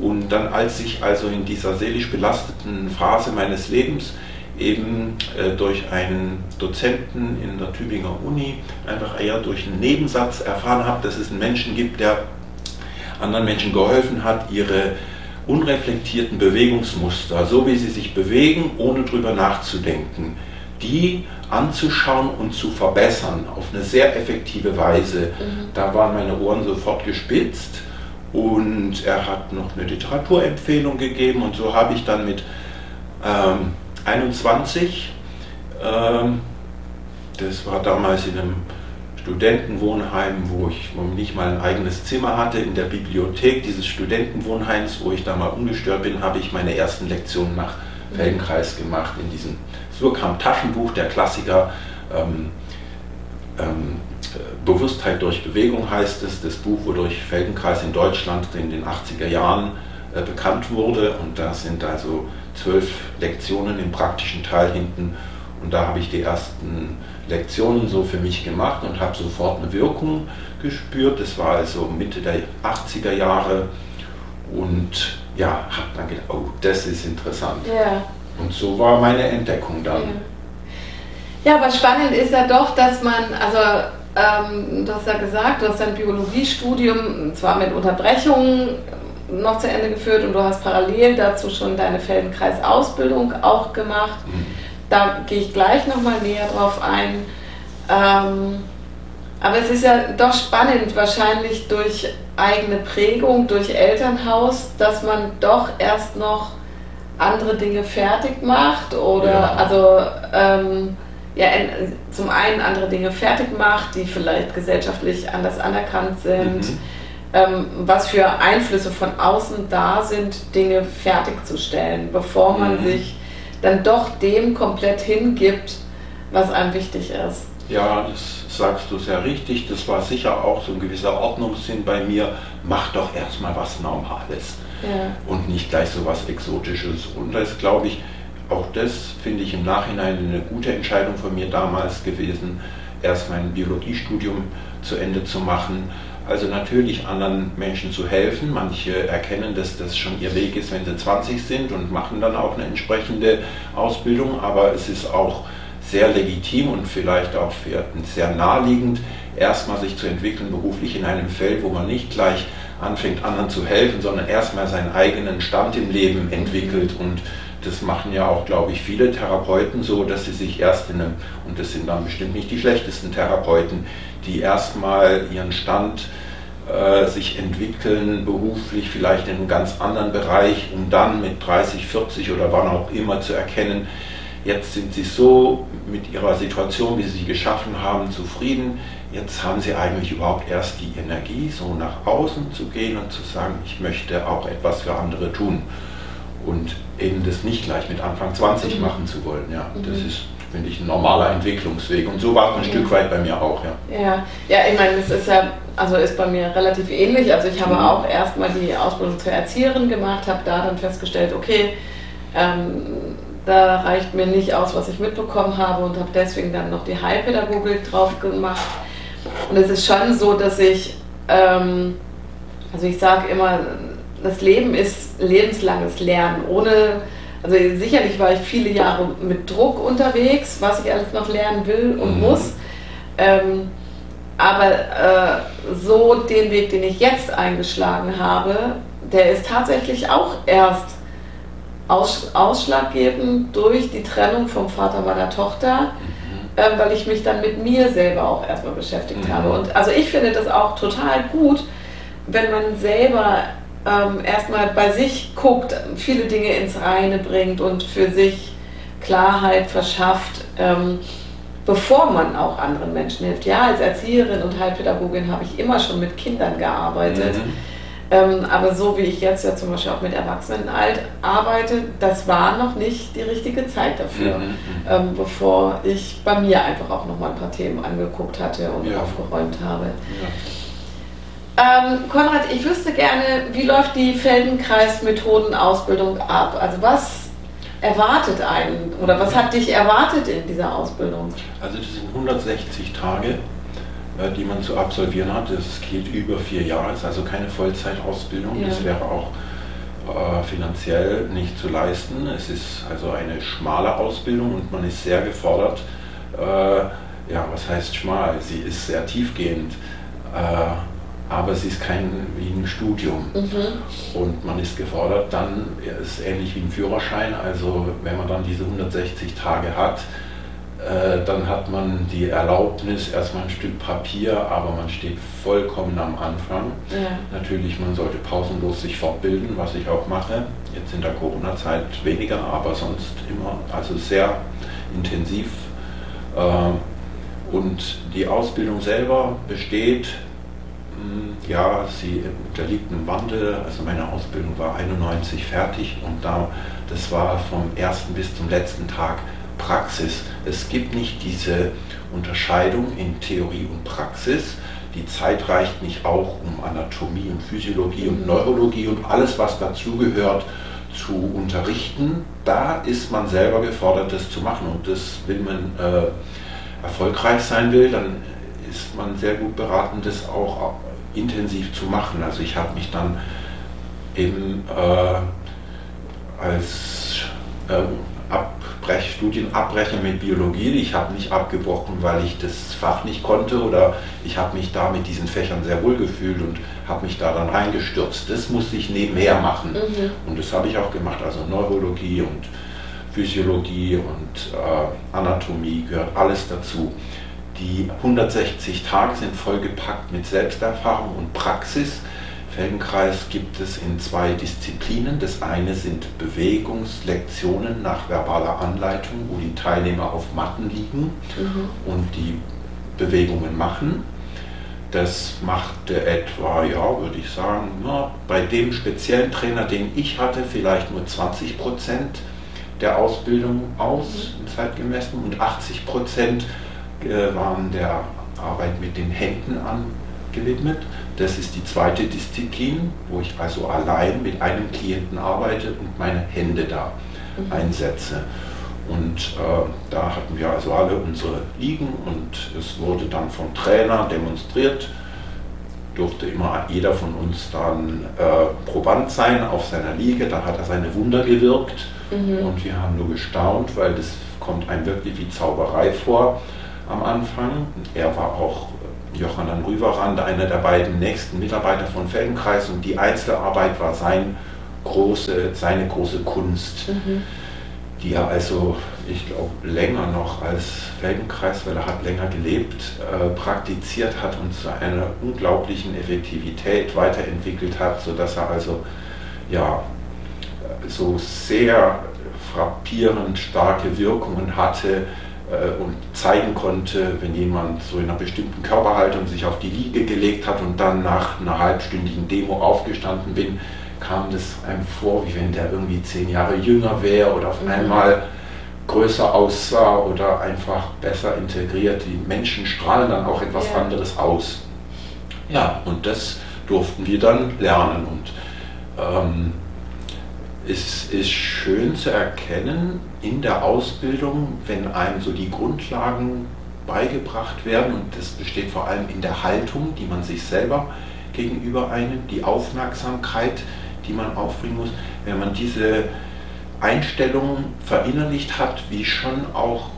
Und dann, als ich also in dieser seelisch belasteten Phase meines Lebens eben äh, durch einen Dozenten in der Tübinger Uni einfach eher durch einen Nebensatz erfahren habe, dass es einen Menschen gibt, der anderen Menschen geholfen hat, ihre unreflektierten Bewegungsmuster, so wie sie sich bewegen, ohne drüber nachzudenken, die anzuschauen und zu verbessern auf eine sehr effektive Weise. Mhm. Da waren meine Ohren sofort gespitzt und er hat noch eine Literaturempfehlung gegeben und so habe ich dann mit ähm, 21, ähm, das war damals in einem Studentenwohnheim, wo ich nicht mal ein eigenes Zimmer hatte, in der Bibliothek dieses Studentenwohnheims, wo ich da mal ungestört bin, habe ich meine ersten Lektionen nach Feldenkreis gemacht, in diesem Surkamp Taschenbuch, der Klassiker. Ähm, ähm, Bewusstheit durch Bewegung heißt es, das Buch, wodurch Feldenkreis in Deutschland in den 80er Jahren äh, bekannt wurde. Und da sind also zwölf Lektionen im praktischen Teil hinten. Und da habe ich die ersten Lektionen so für mich gemacht und habe sofort eine Wirkung gespürt. Das war also Mitte der 80er Jahre. Und ja, habe dann gedacht, oh, das ist interessant. Ja. Und so war meine Entdeckung dann. Ja. ja, aber spannend ist ja doch, dass man, also ähm, du hast ja gesagt, du hast dein Biologiestudium zwar mit Unterbrechungen noch zu Ende geführt und du hast parallel dazu schon deine Feldenkreis-Ausbildung auch gemacht. Mhm. Da gehe ich gleich nochmal näher drauf ein. Ähm, aber es ist ja doch spannend, wahrscheinlich durch eigene Prägung, durch Elternhaus, dass man doch erst noch andere Dinge fertig macht oder ja. also ähm, ja, zum einen andere Dinge fertig macht, die vielleicht gesellschaftlich anders anerkannt sind. Mhm. Ähm, was für Einflüsse von außen da sind, Dinge fertigzustellen, bevor man mhm. sich dann doch dem komplett hingibt, was einem wichtig ist. Ja, das sagst du sehr richtig. Das war sicher auch so ein gewisser Ordnungssinn bei mir. Mach doch erstmal was Normales ja. und nicht gleich so was Exotisches. Und das glaube ich, auch das finde ich im Nachhinein eine gute Entscheidung von mir damals gewesen, erst mein Biologiestudium zu Ende zu machen. Also natürlich anderen Menschen zu helfen. Manche erkennen, dass das schon ihr Weg ist, wenn sie 20 sind und machen dann auch eine entsprechende Ausbildung. Aber es ist auch sehr legitim und vielleicht auch sehr naheliegend, erstmal sich zu entwickeln beruflich in einem Feld, wo man nicht gleich anfängt, anderen zu helfen, sondern erstmal seinen eigenen Stand im Leben entwickelt und das machen ja auch, glaube ich, viele Therapeuten so, dass sie sich erst in einem, und das sind dann bestimmt nicht die schlechtesten Therapeuten, die erstmal ihren Stand äh, sich entwickeln, beruflich vielleicht in einem ganz anderen Bereich, um dann mit 30, 40 oder wann auch immer zu erkennen, jetzt sind sie so mit ihrer Situation, wie sie sie geschaffen haben, zufrieden. Jetzt haben sie eigentlich überhaupt erst die Energie, so nach außen zu gehen und zu sagen, ich möchte auch etwas für andere tun. Und eben das nicht gleich mit Anfang 20 mhm. machen zu wollen. Ja, mhm. das ist, finde ich, ein normaler Entwicklungsweg. Und so war es ein mhm. Stück weit bei mir auch. Ja, ja, ja ich meine, das ist ja, also ist bei mir relativ ähnlich. Also ich habe mhm. auch erstmal die Ausbildung zur Erzieherin gemacht, habe da dann festgestellt, okay, ähm, da reicht mir nicht aus, was ich mitbekommen habe und habe deswegen dann noch die Heilpädagogik drauf gemacht. Und es ist schon so, dass ich, ähm, also ich sage immer, das Leben ist lebenslanges Lernen. Ohne, also sicherlich war ich viele Jahre mit Druck unterwegs, was ich alles noch lernen will und mhm. muss. Ähm, aber äh, so den Weg, den ich jetzt eingeschlagen habe, der ist tatsächlich auch erst aus, ausschlaggebend durch die Trennung vom Vater meiner Tochter, mhm. äh, weil ich mich dann mit mir selber auch erstmal beschäftigt mhm. habe. Und also ich finde das auch total gut, wenn man selber ähm, erstmal bei sich guckt, viele Dinge ins Reine bringt und für sich Klarheit verschafft, ähm, bevor man auch anderen Menschen hilft. Ja, als Erzieherin und Heilpädagogin habe ich immer schon mit Kindern gearbeitet. Mhm. Ähm, aber so wie ich jetzt ja zum Beispiel auch mit Erwachsenen alt arbeite, das war noch nicht die richtige Zeit dafür, mhm. mhm. ähm, bevor ich bei mir einfach auch noch mal ein paar Themen angeguckt hatte und ja. aufgeräumt habe. Ja. Ähm, Konrad, ich wüsste gerne, wie läuft die Feldenkreis-Methodenausbildung ab? Also was erwartet einen oder was hat dich erwartet in dieser Ausbildung? Also das sind 160 Tage, äh, die man zu absolvieren hat. Das geht über vier Jahre, ist also keine Vollzeitausbildung. Ja. Das wäre auch äh, finanziell nicht zu leisten. Es ist also eine schmale Ausbildung und man ist sehr gefordert. Äh, ja, was heißt schmal? Sie ist sehr tiefgehend, äh, aber sie ist kein wie ein Studium. Mhm. Und man ist gefordert, dann ist ähnlich wie ein Führerschein. Also wenn man dann diese 160 Tage hat, äh, dann hat man die Erlaubnis, erstmal ein Stück Papier, aber man steht vollkommen am Anfang. Ja. Natürlich, man sollte pausenlos sich fortbilden, was ich auch mache. Jetzt in der Corona-Zeit weniger, aber sonst immer, also sehr intensiv. Äh, und die Ausbildung selber besteht, ja, sie unterliegt einem Wandel. Also meine Ausbildung war 91 fertig und da, das war vom ersten bis zum letzten Tag Praxis. Es gibt nicht diese Unterscheidung in Theorie und Praxis. Die Zeit reicht nicht auch, um Anatomie und Physiologie und. Neurologie und alles, was dazugehört, zu unterrichten. Da ist man selber gefordert, das zu machen. Und das, wenn man äh, erfolgreich sein will, dann ist man sehr gut beraten, das auch intensiv zu machen. Also ich habe mich dann eben äh, als äh, ab Brech, Studienabbrecher mit Biologie. Ich habe nicht abgebrochen, weil ich das Fach nicht konnte oder ich habe mich da mit diesen Fächern sehr wohl gefühlt und habe mich da dann reingestürzt. Das musste ich nebenher machen mhm. und das habe ich auch gemacht. Also Neurologie und Physiologie und äh, Anatomie gehört alles dazu. Die 160 Tage sind vollgepackt mit Selbsterfahrung und Praxis Feldenkreis gibt es in zwei Disziplinen. Das eine sind Bewegungslektionen nach verbaler Anleitung, wo die Teilnehmer auf Matten liegen mhm. und die Bewegungen machen. Das machte etwa, ja, würde ich sagen, na, bei dem speziellen Trainer, den ich hatte, vielleicht nur 20 Prozent der Ausbildung aus, mhm. zeitgemessen, und 80 Prozent waren der Arbeit mit den Händen angewidmet. Das ist die zweite Disziplin, wo ich also allein mit einem Klienten arbeite und meine Hände da mhm. einsetze. Und äh, da hatten wir also alle unsere Liegen und es wurde dann vom Trainer demonstriert. Durfte immer jeder von uns dann äh, Proband sein auf seiner Liege. Da hat er seine Wunder gewirkt mhm. und wir haben nur gestaunt, weil das kommt einem wirklich wie Zauberei vor am Anfang. Er war auch Johann Rüverrand, einer der beiden nächsten Mitarbeiter von Feldenkreis und die Einzelarbeit war sein große, seine große Kunst, mhm. die er also, ich glaube, länger noch als Feldenkreis, weil er hat länger gelebt, äh, praktiziert hat und zu einer unglaublichen Effektivität weiterentwickelt hat, sodass er also ja so sehr frappierend starke Wirkungen hatte, äh, und zeigen konnte, wenn jemand so in einer bestimmten Körperhaltung sich auf die Liege gelegt hat und dann nach einer halbstündigen Demo aufgestanden bin, kam das einem vor, wie wenn der irgendwie zehn Jahre jünger wäre oder auf mhm. einmal größer aussah oder einfach besser integriert. Die Menschen strahlen dann auch etwas ja. anderes aus. Ja, und das durften wir dann lernen. Und ähm, es ist schön zu erkennen in der Ausbildung, wenn einem so die Grundlagen beigebracht werden und das besteht vor allem in der Haltung, die man sich selber gegenüber einnimmt, die Aufmerksamkeit, die man aufbringen muss. Wenn man diese Einstellung verinnerlicht hat, wie schon auch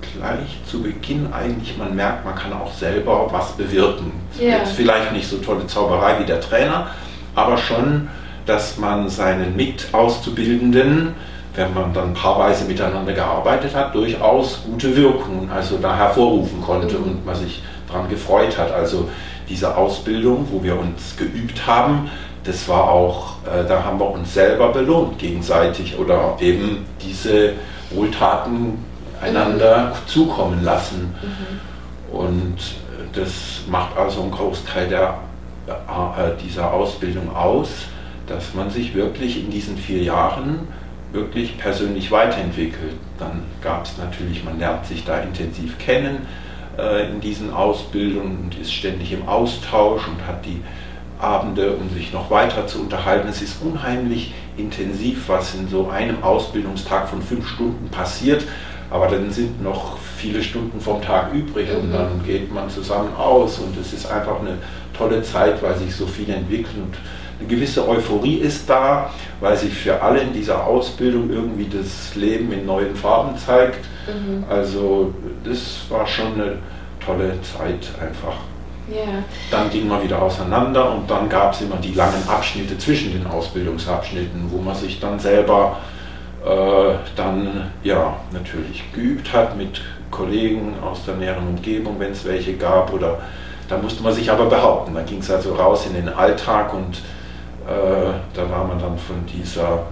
gleich zu Beginn eigentlich man merkt, man kann auch selber was bewirken. Yeah. Jetzt vielleicht nicht so tolle Zauberei wie der Trainer, aber schon dass man seinen Mitauszubildenden, wenn man dann paarweise miteinander gearbeitet hat, durchaus gute Wirkungen also da hervorrufen konnte und man sich daran gefreut hat. Also diese Ausbildung, wo wir uns geübt haben, das war auch, äh, da haben wir uns selber belohnt gegenseitig oder eben diese Wohltaten einander mhm. zukommen lassen. Mhm. Und das macht also einen Großteil der, äh, dieser Ausbildung aus dass man sich wirklich in diesen vier Jahren wirklich persönlich weiterentwickelt. Dann gab es natürlich, man lernt sich da intensiv kennen äh, in diesen Ausbildungen und ist ständig im Austausch und hat die Abende, um sich noch weiter zu unterhalten. Es ist unheimlich intensiv, was in so einem Ausbildungstag von fünf Stunden passiert, aber dann sind noch viele Stunden vom Tag übrig und mhm. dann geht man zusammen aus und es ist einfach eine tolle Zeit, weil sich so viel entwickelt und eine gewisse Euphorie ist da, weil sich für alle in dieser Ausbildung irgendwie das Leben in neuen Farben zeigt. Mhm. Also das war schon eine tolle Zeit einfach. Yeah. Dann ging man wieder auseinander und dann gab es immer die langen Abschnitte zwischen den Ausbildungsabschnitten, wo man sich dann selber äh, dann ja natürlich geübt hat mit Kollegen aus der näheren Umgebung, wenn es welche gab oder da musste man sich aber behaupten. Da ging es also raus in den Alltag und äh, da war man dann von dieser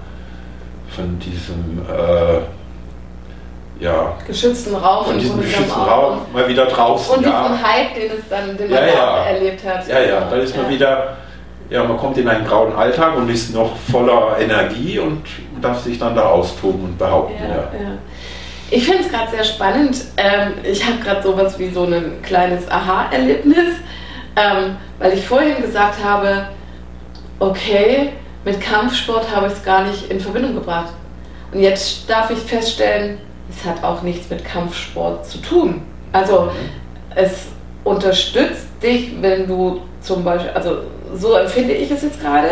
von diesem äh, ja, geschützten Raum von diesem geschützten Raum mal wieder draußen. Und ja. diesen Hype, den es dann den man ja, ja. erlebt hat. Ja, ja, da ist man wieder, ja, man kommt in einen grauen Alltag und ist noch voller Energie und darf sich dann da austoben und behaupten. Ja, ja. Ich finde es gerade sehr spannend. Ähm, ich habe gerade sowas wie so ein kleines Aha-Erlebnis, ähm, weil ich vorhin gesagt habe, okay, mit Kampfsport habe ich es gar nicht in Verbindung gebracht. Und jetzt darf ich feststellen, es hat auch nichts mit Kampfsport zu tun. Also mhm. es unterstützt dich, wenn du zum Beispiel, also so empfinde ich es jetzt gerade,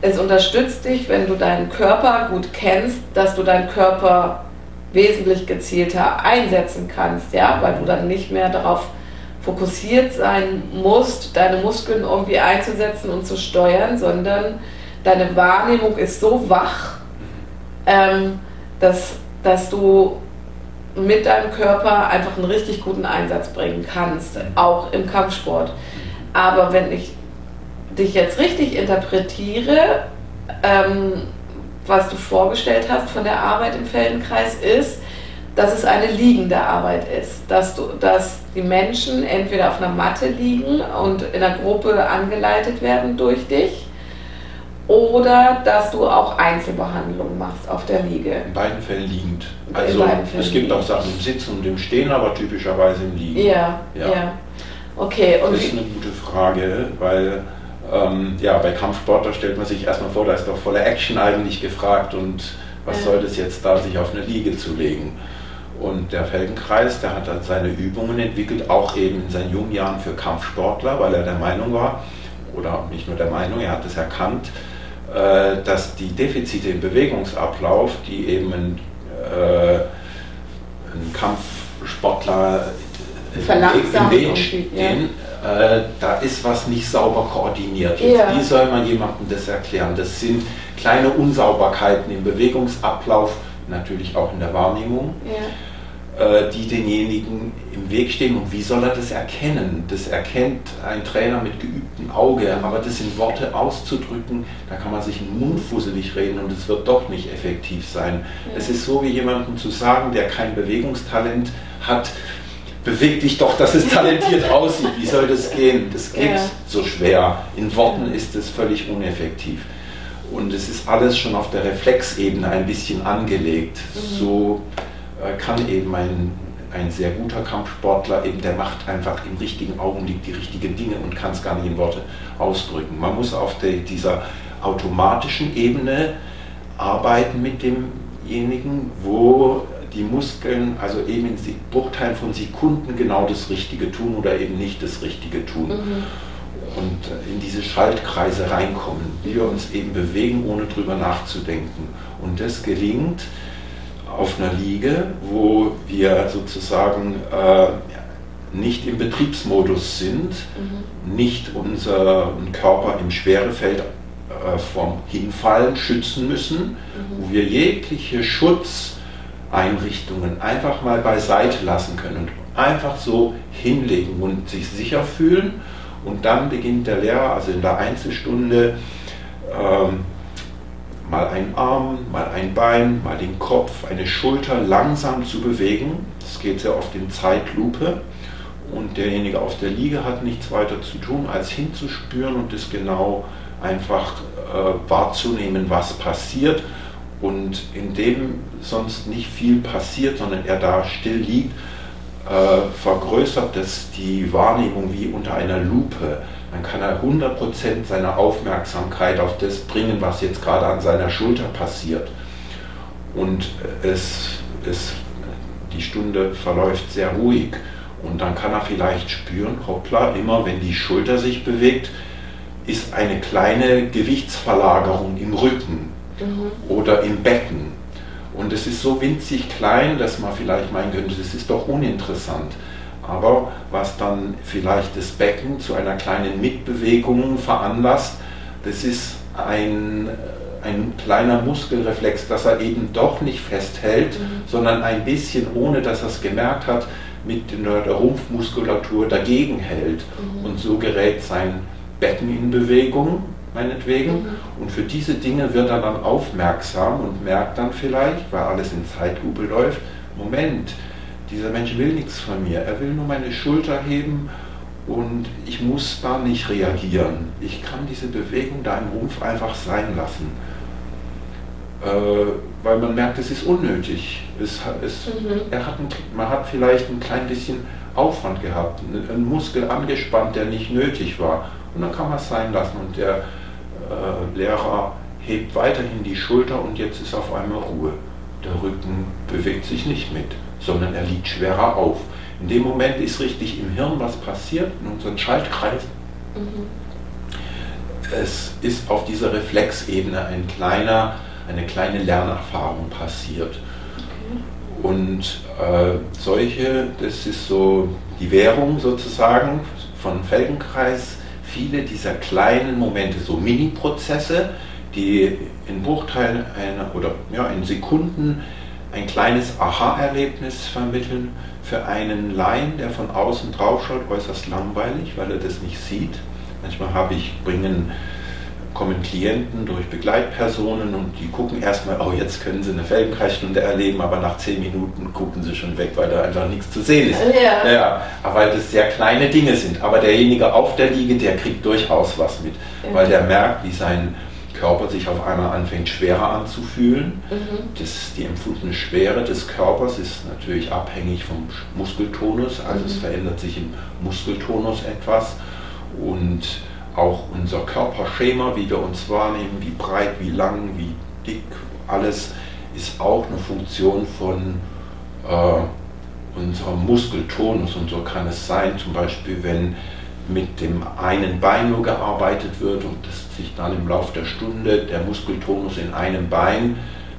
es unterstützt dich, wenn du deinen Körper gut kennst, dass du deinen Körper wesentlich gezielter einsetzen kannst, ja, weil du dann nicht mehr darauf fokussiert sein musst, deine Muskeln irgendwie einzusetzen und zu steuern, sondern deine Wahrnehmung ist so wach, ähm, dass, dass du mit deinem Körper einfach einen richtig guten Einsatz bringen kannst, auch im Kampfsport. Aber wenn ich dich jetzt richtig interpretiere, ähm, was du vorgestellt hast von der Arbeit im Feldenkreis, ist, dass es eine liegende Arbeit ist, dass, du, dass die Menschen entweder auf einer Matte liegen und in einer Gruppe angeleitet werden durch dich oder dass du auch Einzelbehandlungen machst auf der Liege. In beiden Fällen liegend. Also Fällen es gibt liegend. auch Sachen im Sitzen und im Stehen, aber typischerweise im Liegen. Ja, ja. ja. Okay. Und das ist eine gute Frage, weil ähm, ja, bei Kampfsport, da stellt man sich erstmal vor, da ist doch voller Action eigentlich gefragt und was soll das jetzt da, sich auf eine Liege zu legen? Und der Feldenkreis, der hat dann seine Übungen entwickelt, auch eben in seinen jungen Jahren für Kampfsportler, weil er der Meinung war, oder nicht nur der Meinung, er hat es erkannt, äh, dass die Defizite im Bewegungsablauf, die eben ein, äh, ein Kampfsportler im Weg stehen, ja. äh, da ist was nicht sauber koordiniert. Ja. Wie soll man jemandem das erklären? Das sind kleine Unsauberkeiten im Bewegungsablauf, natürlich auch in der Wahrnehmung. Ja äh, die denjenigen im Weg stehen. Und wie soll er das erkennen? Das erkennt ein Trainer mit geübtem Auge, aber das in Worte auszudrücken, da kann man sich in den Mund fusselig reden und es wird doch nicht effektiv sein. Ja. Es ist so wie jemandem zu sagen, der kein Bewegungstalent hat, beweg dich doch, dass es talentiert aussieht. Wie soll das gehen? Das geht ja. so schwer. In Worten ist es völlig uneffektiv. Und es ist alles schon auf der Reflexebene ein bisschen angelegt. Mhm. So äh, kann eben ein, ein sehr guter Kampfsportler, eben der macht einfach im richtigen Augenblick die richtigen Dinge und kann es gar nicht in Worte ausdrücken. Man muss auf der, dieser automatischen Ebene arbeiten mit demjenigen, wo die Muskeln, also eben in Bruchteilen von Sekunden genau das Richtige tun oder eben nicht das Richtige tun. Mhm. Und in diese Schaltkreise reinkommen, wie wir uns eben bewegen, ohne drüber nachzudenken. Und das gelingt, auf einer Liege, wo wir sozusagen äh, nicht im Betriebsmodus sind, mhm. nicht unseren Körper im Schwerefeld äh, vom Hinfallen schützen müssen, mhm. wo wir jegliche Schutzeinrichtungen einfach mal beiseite lassen können und einfach so hinlegen und sich sicher fühlen. Und dann beginnt der Lehrer, also in der Einzelstunde, ähm, mal einen Arm, mal ein Bein, mal den Kopf, eine Schulter langsam zu bewegen. Das geht sehr oft in Zeitlupe. Und derjenige auf der Liege hat nichts weiter zu tun, als hinzuspüren und es genau einfach äh, wahrzunehmen, was passiert. Und indem sonst nicht viel passiert, sondern er da still liegt, vergrößert es die Wahrnehmung wie unter einer Lupe dann kann er 100% seiner Aufmerksamkeit auf das bringen, was jetzt gerade an seiner Schulter passiert. Und es, es, die Stunde verläuft sehr ruhig. Und dann kann er vielleicht spüren, hoppla, immer wenn die Schulter sich bewegt, ist eine kleine Gewichtsverlagerung im Rücken mhm. oder im Becken. Und es ist so winzig klein, dass man vielleicht meinen könnte, das ist doch uninteressant. Aber was dann vielleicht das Becken zu einer kleinen Mitbewegung veranlasst, das ist ein, ein kleiner Muskelreflex, dass er eben doch nicht festhält, mhm. sondern ein bisschen, ohne dass er es gemerkt hat, mit der Rumpfmuskulatur dagegen hält. Mhm. Und so gerät sein Becken in Bewegung, meinetwegen. Und für diese Dinge wird er dann aufmerksam und merkt dann vielleicht, weil alles in Zeitlupe läuft, Moment, dieser Mensch will nichts von mir, er will nur meine Schulter heben und ich muss da nicht reagieren. Ich kann diese Bewegung da im Rumpf einfach sein lassen. Äh, weil man merkt, es ist unnötig. Es, es, mhm. er hat ein, man hat vielleicht ein klein bisschen Aufwand gehabt, einen Muskel angespannt, der nicht nötig war. Und dann kann man es sein lassen und der äh, Lehrer hebt weiterhin die Schulter und jetzt ist auf einmal Ruhe. Der Rücken bewegt sich nicht mit, sondern er liegt schwerer auf. In dem Moment ist richtig im Hirn was passiert, in unseren Schaltkreisen. Mhm. Es ist auf dieser Reflexebene ein kleiner eine kleine Lernerfahrung passiert. Und äh, solche, das ist so die Währung sozusagen von Felgenkreis, viele dieser kleinen Momente, so Mini-Prozesse, die in Bruchteilen einer, oder ja, in Sekunden ein kleines Aha-Erlebnis vermitteln, für einen Laien, der von außen drauf schaut, äußerst langweilig, weil er das nicht sieht. Manchmal habe ich, bringen kommen Klienten durch Begleitpersonen und die gucken erstmal, oh, jetzt können sie eine Felgenkreisstunde erleben, aber nach zehn Minuten gucken sie schon weg, weil da einfach nichts zu sehen ist. Ja. ja aber weil das sehr kleine Dinge sind. Aber derjenige auf der Liege, der kriegt durchaus was mit, ja. weil der merkt, wie sein Körper sich auf einmal anfängt schwerer anzufühlen. Mhm. Das, die empfundene Schwere des Körpers ist natürlich abhängig vom Muskeltonus, also mhm. es verändert sich im Muskeltonus etwas und auch unser Körperschema, wie wir uns wahrnehmen, wie breit, wie lang, wie dick, alles ist auch eine Funktion von äh, unserem Muskeltonus. Und so kann es sein, zum Beispiel, wenn mit dem einen Bein nur gearbeitet wird und das sich dann im Laufe der Stunde der Muskeltonus in einem Bein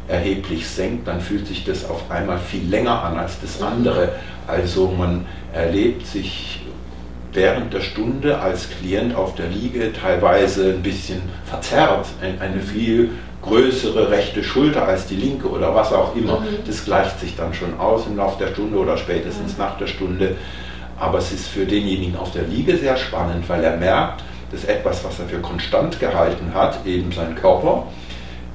erheblich senkt, dann fühlt sich das auf einmal viel länger an als das andere. Also man erlebt sich während der Stunde als Klient auf der Liege teilweise ein bisschen verzerrt, eine viel größere rechte Schulter als die linke oder was auch immer. Mhm. Das gleicht sich dann schon aus im Laufe der Stunde oder spätestens mhm. nach der Stunde. Aber es ist für denjenigen auf der Liege sehr spannend, weil er merkt, dass etwas, was er für konstant gehalten hat, eben sein Körper,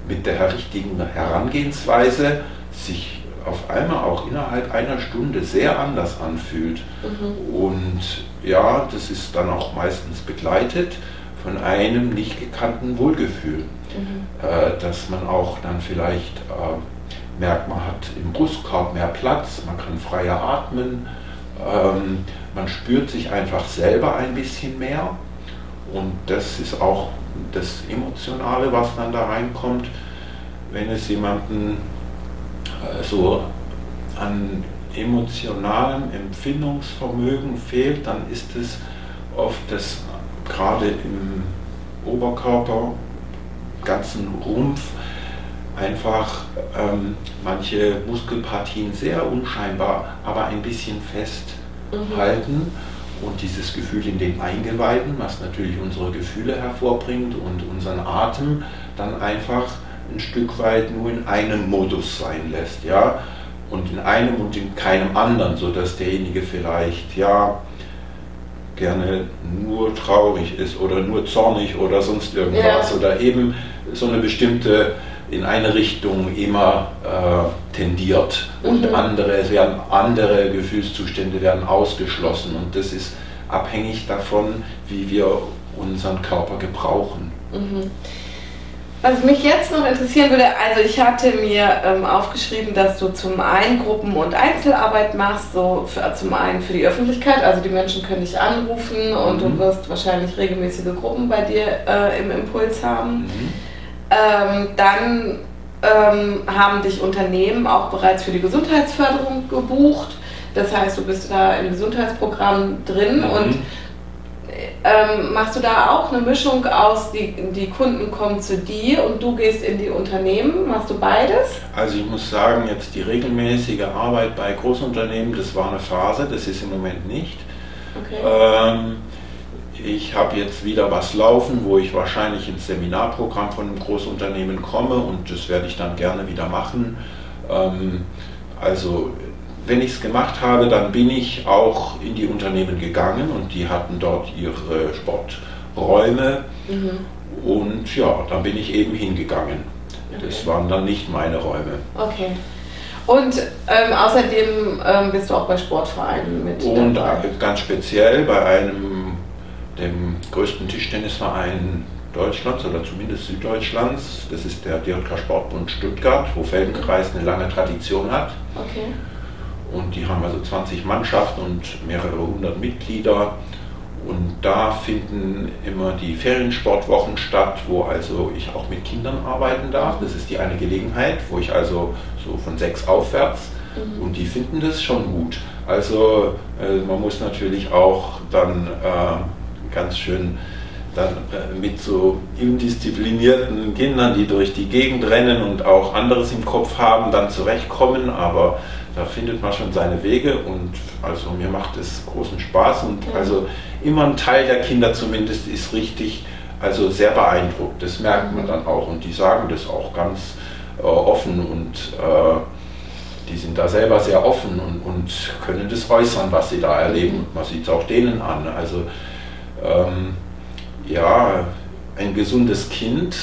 mit der richtigen Herangehensweise sich auf einmal auch innerhalb einer Stunde sehr anders anfühlt. Mhm. Und ja, das ist dann auch meistens begleitet von einem nicht gekannten Wohlgefühl, mhm. äh, dass man auch dann vielleicht äh, merkt, man hat im Brustkorb mehr Platz, man kann freier atmen, ähm, man spürt sich einfach selber ein bisschen mehr und das ist auch das Emotionale, was dann da reinkommt, wenn es jemanden so an emotionalem Empfindungsvermögen fehlt, dann ist es oft das gerade im Oberkörper, ganzen Rumpf, einfach ähm, manche Muskelpartien sehr unscheinbar, aber ein bisschen festhalten. Mhm. Und dieses Gefühl in den Eingeweiden, was natürlich unsere Gefühle hervorbringt und unseren Atem dann einfach ein Stück weit nur in einem Modus sein lässt. Ja? und in einem und in keinem anderen, sodass derjenige vielleicht ja gerne nur traurig ist oder nur zornig oder sonst irgendwas ja. oder eben so eine bestimmte in eine Richtung immer äh, tendiert und mhm. andere, es werden andere Gefühlszustände werden ausgeschlossen und das ist abhängig davon, wie wir unseren Körper gebrauchen. Mhm. Was mich jetzt noch interessieren würde, also ich hatte mir ähm, aufgeschrieben, dass du zum einen Gruppen- und Einzelarbeit machst, so für, zum einen für die Öffentlichkeit, also die Menschen können dich anrufen und mhm. du wirst wahrscheinlich regelmäßige Gruppen bei dir äh, im Impuls haben. Mhm. Ähm, dann ähm, haben dich Unternehmen auch bereits für die Gesundheitsförderung gebucht. Das heißt, du bist da im Gesundheitsprogramm drin mhm. und ähm, machst du da auch eine Mischung aus, die, die Kunden kommen zu dir und du gehst in die Unternehmen? Machst du beides? Also ich muss sagen, jetzt die regelmäßige Arbeit bei Großunternehmen, das war eine Phase, das ist im Moment nicht. Okay. Ähm, ich habe jetzt wieder was laufen, wo ich wahrscheinlich ins Seminarprogramm von einem Großunternehmen komme und das werde ich dann gerne wieder machen. Ähm, also wenn ich es gemacht habe, dann bin ich auch in die Unternehmen gegangen und die hatten dort ihre Sporträume mhm. und ja, dann bin ich eben hingegangen. Okay. Das waren dann nicht meine Räume. Okay. Und ähm, außerdem ähm, bist du auch bei Sportvereinen mit Und dabei. ganz speziell bei einem, dem größten Tischtennisverein Deutschlands oder zumindest Süddeutschlands. Das ist der DJK Sportbund Stuttgart, wo Feldenkreis eine lange Tradition hat. Okay. Und die haben also 20 Mannschaften und mehrere hundert Mitglieder. Und da finden immer die Feriensportwochen statt, wo also ich auch mit Kindern arbeiten darf. Das ist die eine Gelegenheit, wo ich also so von sechs aufwärts mhm. und die finden das schon gut. Also äh, man muss natürlich auch dann äh, ganz schön dann äh, mit so indisziplinierten Kindern, die durch die Gegend rennen und auch anderes im Kopf haben, dann zurechtkommen. Aber da findet man schon seine Wege und also mir macht es großen Spaß und ja. also immer ein Teil der Kinder zumindest ist richtig, also sehr beeindruckt. Das merkt man mhm. dann auch und die sagen das auch ganz äh, offen und äh, die sind da selber sehr offen und, und, können das äußern, was sie da erleben. Mhm. Man sieht es auch denen an. Also ähm, ja, ein gesundes Kind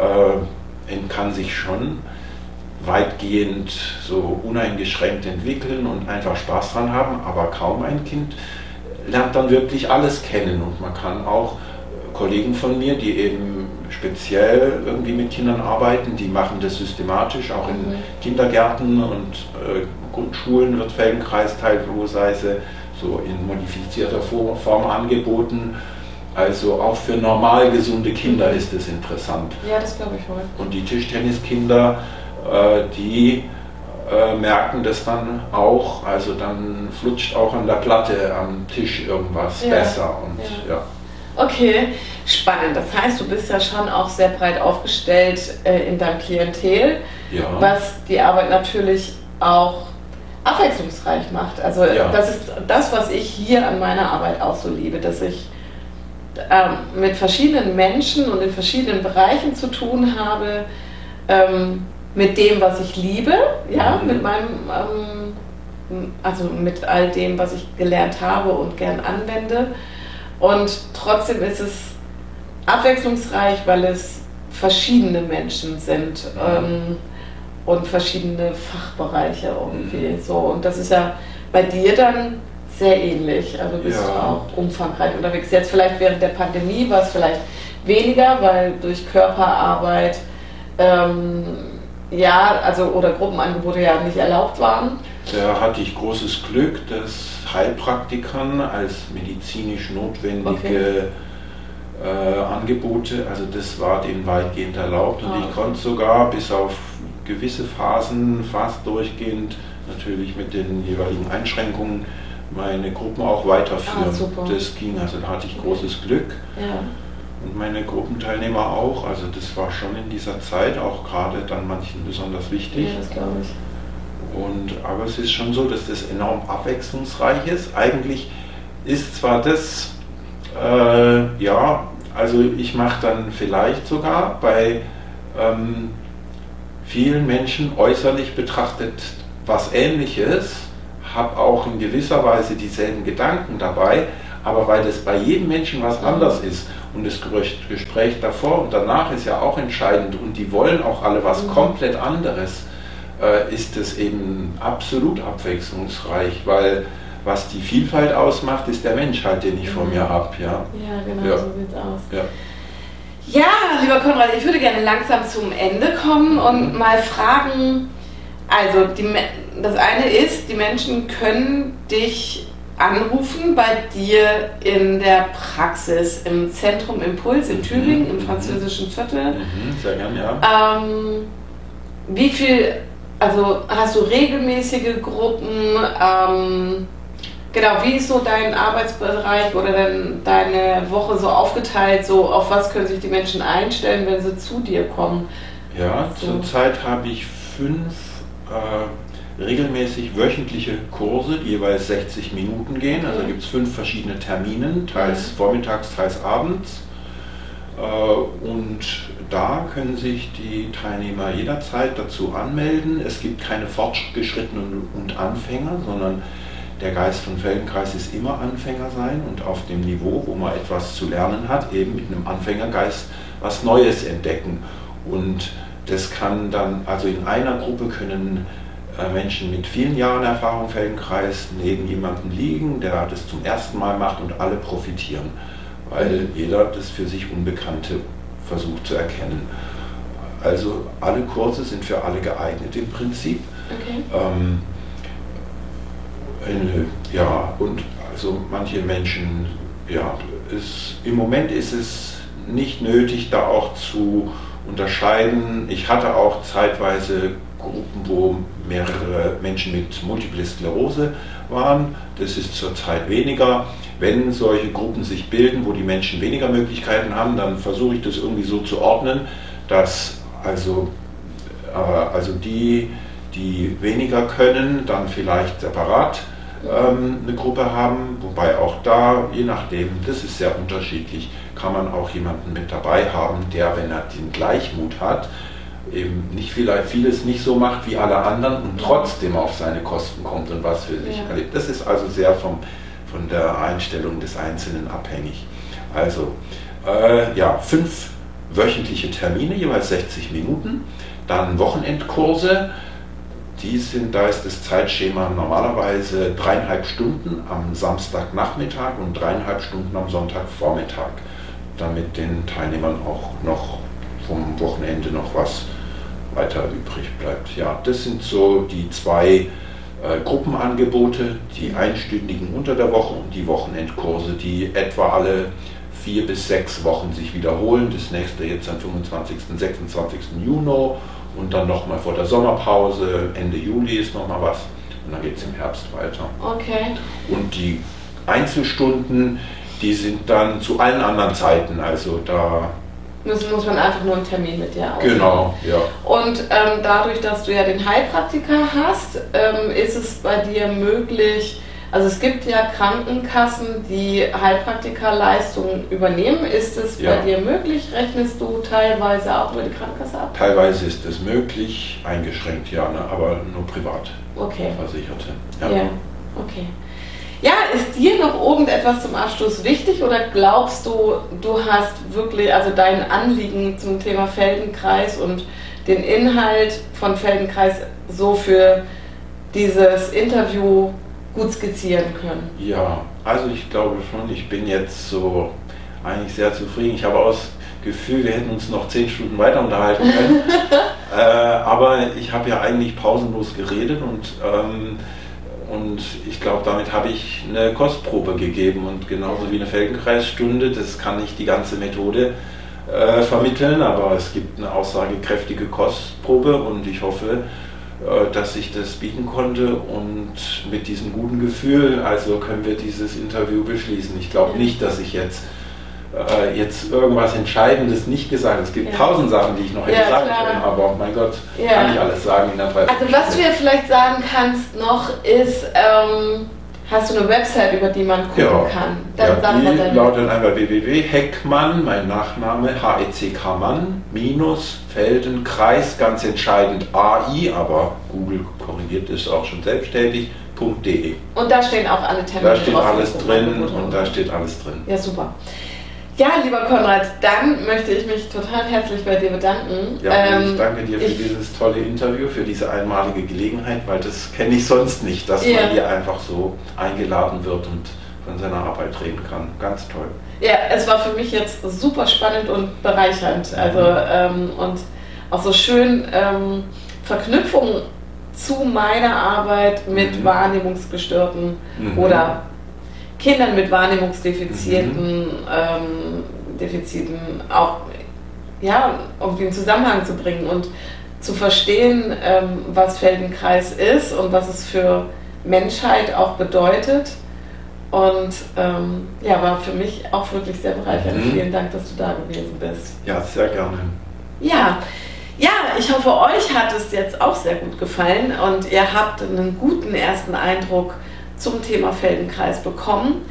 äh, kann sich schon weitgehend so uneingeschränkt entwickeln und einfach Spaß dran haben, aber kaum ein Kind lernt dann wirklich alles kennen und man kann auch Kollegen von mir, die eben speziell irgendwie mit Kindern arbeiten, die machen das systematisch, auch in mhm. Kindergärten und äh, Grundschulen wird Feldenkreis teilweise so in modifizierter Form angeboten. Also auch für normal gesunde Kinder ist es interessant. Ja, das glaube ich wohl. Und die Tischtenniskinder, die äh, merken das dann auch, also dann flutscht auch an der Platte am Tisch irgendwas ja. besser und ja. ja. Okay, spannend. Das heißt, du bist ja schon auch sehr breit aufgestellt äh, in deinem Klientel, ja. was die Arbeit natürlich auch abwechslungsreich macht. Also das ist das, was ich hier an meiner Arbeit auch so liebe, dass ich ähm, mit verschiedenen Menschen und in verschiedenen Bereichen zu tun habe, ähm, mit dem, was ich liebe, ja, mhm. mit meinem, ähm, also mit all dem, was ich gelernt habe und gern anwende. Und trotzdem ist es abwechslungsreich, weil es verschiedene Menschen sind ähm, und verschiedene Fachbereiche irgendwie. Mhm. So. Und das ist ja bei dir dann sehr ähnlich. Also bist ja. du auch umfangreich unterwegs. Jetzt vielleicht während der Pandemie war es vielleicht weniger, weil durch Körperarbeit ähm, ja, also oder Gruppenangebote ja nicht erlaubt waren. Da hatte ich großes Glück, dass Heilpraktikern als medizinisch notwendige okay. äh, Angebote, also das war denen weitgehend erlaubt und ah, ich konnte sogar bis auf gewisse Phasen fast durchgehend natürlich mit den jeweiligen Einschränkungen meine Gruppen auch weiterführen. Ah, das ging, also da hatte ich großes Glück. Ja und meine Gruppenteilnehmer auch. Also das war schon in dieser Zeit auch gerade dann manchen besonders wichtig. Ja, das glaube ich. Und, aber es ist schon so, dass das enorm abwechslungsreich ist. Eigentlich ist zwar das, äh, ja, also ich mache dann vielleicht sogar bei ähm, vielen Menschen äußerlich betrachtet was Ähnliches, habe auch in gewisser Weise dieselben Gedanken dabei, aber weil das bei jedem Menschen was anders ist und das Gespräch davor und danach ist ja auch entscheidend und die wollen auch alle was mhm. komplett anderes, äh, ist es eben absolut abwechslungsreich, weil was die Vielfalt ausmacht, ist der Mensch halt, den ich mhm. vor mir habe. Ja? ja, genau, ja. so sieht's aus. Ja. Ja, lieber Konrad, ich würde gerne langsam zum Ende kommen und mhm. mal fragen, also die, das eine ist, die Menschen können dich anrufen bei dir in der Praxis im Zentrum Impuls in mhm. Tübingen, im französischen Viertel. Mhm, sehr gern, ja. Ähm, wie viel, also hast du regelmäßige Gruppen? Ähm, genau, wie ist so dein Arbeitsbereich oder dein, deine Woche so aufgeteilt? So auf was können sich die Menschen einstellen, wenn sie zu dir kommen? Ja, so. zurzeit habe ich fünf äh, regelmäßig wöchentliche Kurse, die jeweils 60 Minuten gehen. Also gibt es fünf verschiedene Termine, teils vormittags, teils abends. Äh, und da können sich die Teilnehmer jederzeit dazu anmelden. Es gibt keine Fortgeschrittenen und Anfänger, sondern der Geist von Feldenkreis ist immer Anfänger sein und auf dem Niveau, wo man etwas zu lernen hat, eben mit einem Anfängergeist was Neues entdecken. Und das kann dann, also in einer Gruppe können äh, Menschen mit vielen Jahren Erfahrung im Feldenkreis neben jemandem liegen, der das zum ersten Mal macht und alle profitieren, weil jeder das für sich Unbekannte versucht zu erkennen. Also alle Kurse sind für alle geeignet im Prinzip. Okay. Ähm, eine, ja, und also manche Menschen, ja, ist, im Moment ist es nicht nötig, da auch zu unterscheiden. Ich hatte auch zeitweise Gruppen, wo mehrere Menschen mit Multiple Sklerose waren. Das ist zurzeit weniger. Wenn solche Gruppen sich bilden, wo die Menschen weniger Möglichkeiten haben, dann versuche ich das irgendwie so zu ordnen, dass also, äh, also die, die weniger können, dann vielleicht separat ähm, eine Gruppe haben, wobei auch da, je nachdem, das ist sehr unterschiedlich, kann man auch jemanden mit dabei haben, der, wenn er den Gleichmut hat, eben nicht vielleicht vieles nicht so macht wie alle anderen und trotzdem auf seine Kosten kommt und was für sich ja. erlebt. Das ist also sehr vom, von der Einstellung des Einzelnen abhängig. Also äh, ja, fünf wöchentliche Termine, jeweils 60 Minuten, dann Wochenendkurse, die sind, da ist das Zeitschema normalerweise dreieinhalb Stunden am Samstagnachmittag und dreieinhalb Stunden am Sonntagvormittag, damit den Teilnehmern auch noch vom Wochenende noch was weiter übrig bleibt. Ja, das sind so die zwei äh, Gruppenangebote, die einstündigen unter der Woche und die Wochenendkurse, die etwa alle vier bis sechs Wochen sich wiederholen. Das nächste jetzt am 25. 26. Juni und dann nochmal vor der Sommerpause, Ende Juli ist nochmal was und dann geht es im Herbst weiter. Okay. Und die Einzelstunden, die sind dann zu allen anderen Zeiten, also da muss, muss man einfach nur einen Termin mit dir ausmachen. Genau, ja. Und ähm, dadurch, dass du ja den Heilpraktiker hast, ähm, ist es bei dir möglich, also es gibt ja Krankenkassen, die Heilpraktikerleistungen übernehmen. Ist es ja. bei dir möglich? Rechnest du teilweise auch über die Krankenkasse ab? Teilweise ist es möglich, eingeschränkt ja, ne? aber nur privat okay. Versicherte. Ja. ja, okay. Ja, ist dir noch irgendetwas zum Abschluss wichtig oder glaubst du, du hast wirklich, also dein Anliegen zum Thema Feldenkreis und den Inhalt von Feldenkreis so für dieses Interview gut skizzieren können? Ja, also ich glaube schon, ich bin jetzt so eigentlich sehr zufrieden. Ich habe auch das Gefühl, wir hätten uns noch zehn Stunden weiter unterhalten können. äh, aber ich habe ja eigentlich pausenlos geredet und ähm, und ich glaube, damit habe ich eine Kostprobe gegeben. Und genauso wie eine Felgenkreisstunde, das kann nicht die ganze Methode äh, vermitteln, aber es gibt eine aussagekräftige Kostprobe. Und ich hoffe, äh, dass ich das bieten konnte. Und mit diesem guten Gefühl, also können wir dieses Interview beschließen. Ich glaube nicht, dass ich jetzt äh, jetzt irgendwas Entscheidendes nicht gesagt. Es gibt ja. tausend Sachen, die ich noch hätte ja, sagen klar. können, aber mein Gott, ja. kann ich alles sagen in der drei Also was du ja vielleicht sagen kannst noch ist, ähm, hast du eine Website, über die man gucken kann? Dann ja, die lautet einfach www.heckmann, mein Nachname, H-E-C-K Mann, minus Feldenkreis, ganz entscheidend AI, aber Google korrigiert es auch schon selbstständig, .de. Und da stehen auch alle Termine Da steht alles drin und da steht alles drin. Ja, super. Ja, lieber Konrad, dann möchte ich mich total herzlich bei dir bedanken. Ja, ähm, ich danke dir für ich, dieses tolle Interview, für diese einmalige Gelegenheit, weil das kenne ich sonst nicht, dass ja. man hier einfach so eingeladen wird und von seiner Arbeit reden kann. Ganz toll. Ja, es war für mich jetzt super spannend und bereichernd. Also ähm, und auch so schön ähm, Verknüpfungen zu meiner Arbeit mit mhm. Wahrnehmungsgestörten mhm. oder Kindern mit Wahrnehmungsdefiziten, mhm. ähm, Defiziten auch ja, um den Zusammenhang zu bringen. Und zu verstehen, ähm, was Feldenkreis ist und was es für Menschheit auch bedeutet. Und ähm, ja, war für mich auch wirklich sehr bereichernd. Mhm. Vielen Dank, dass du da gewesen bist. Ja, sehr gerne. Ja, ja, ich hoffe, euch hat es jetzt auch sehr gut gefallen und ihr habt einen guten ersten Eindruck zum Thema Feldenkreis bekommen.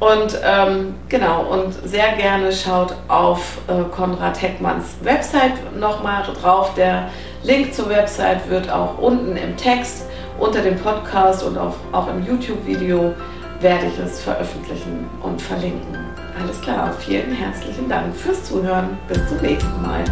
Und ähm, genau, und sehr gerne schaut auf äh, Konrad Heckmanns Website nochmal drauf. Der Link zur Website wird auch unten im Text unter dem Podcast und auf, auch im YouTube-Video werde ich es veröffentlichen und verlinken. Alles klar, vielen herzlichen Dank fürs Zuhören. Bis zum nächsten Mal.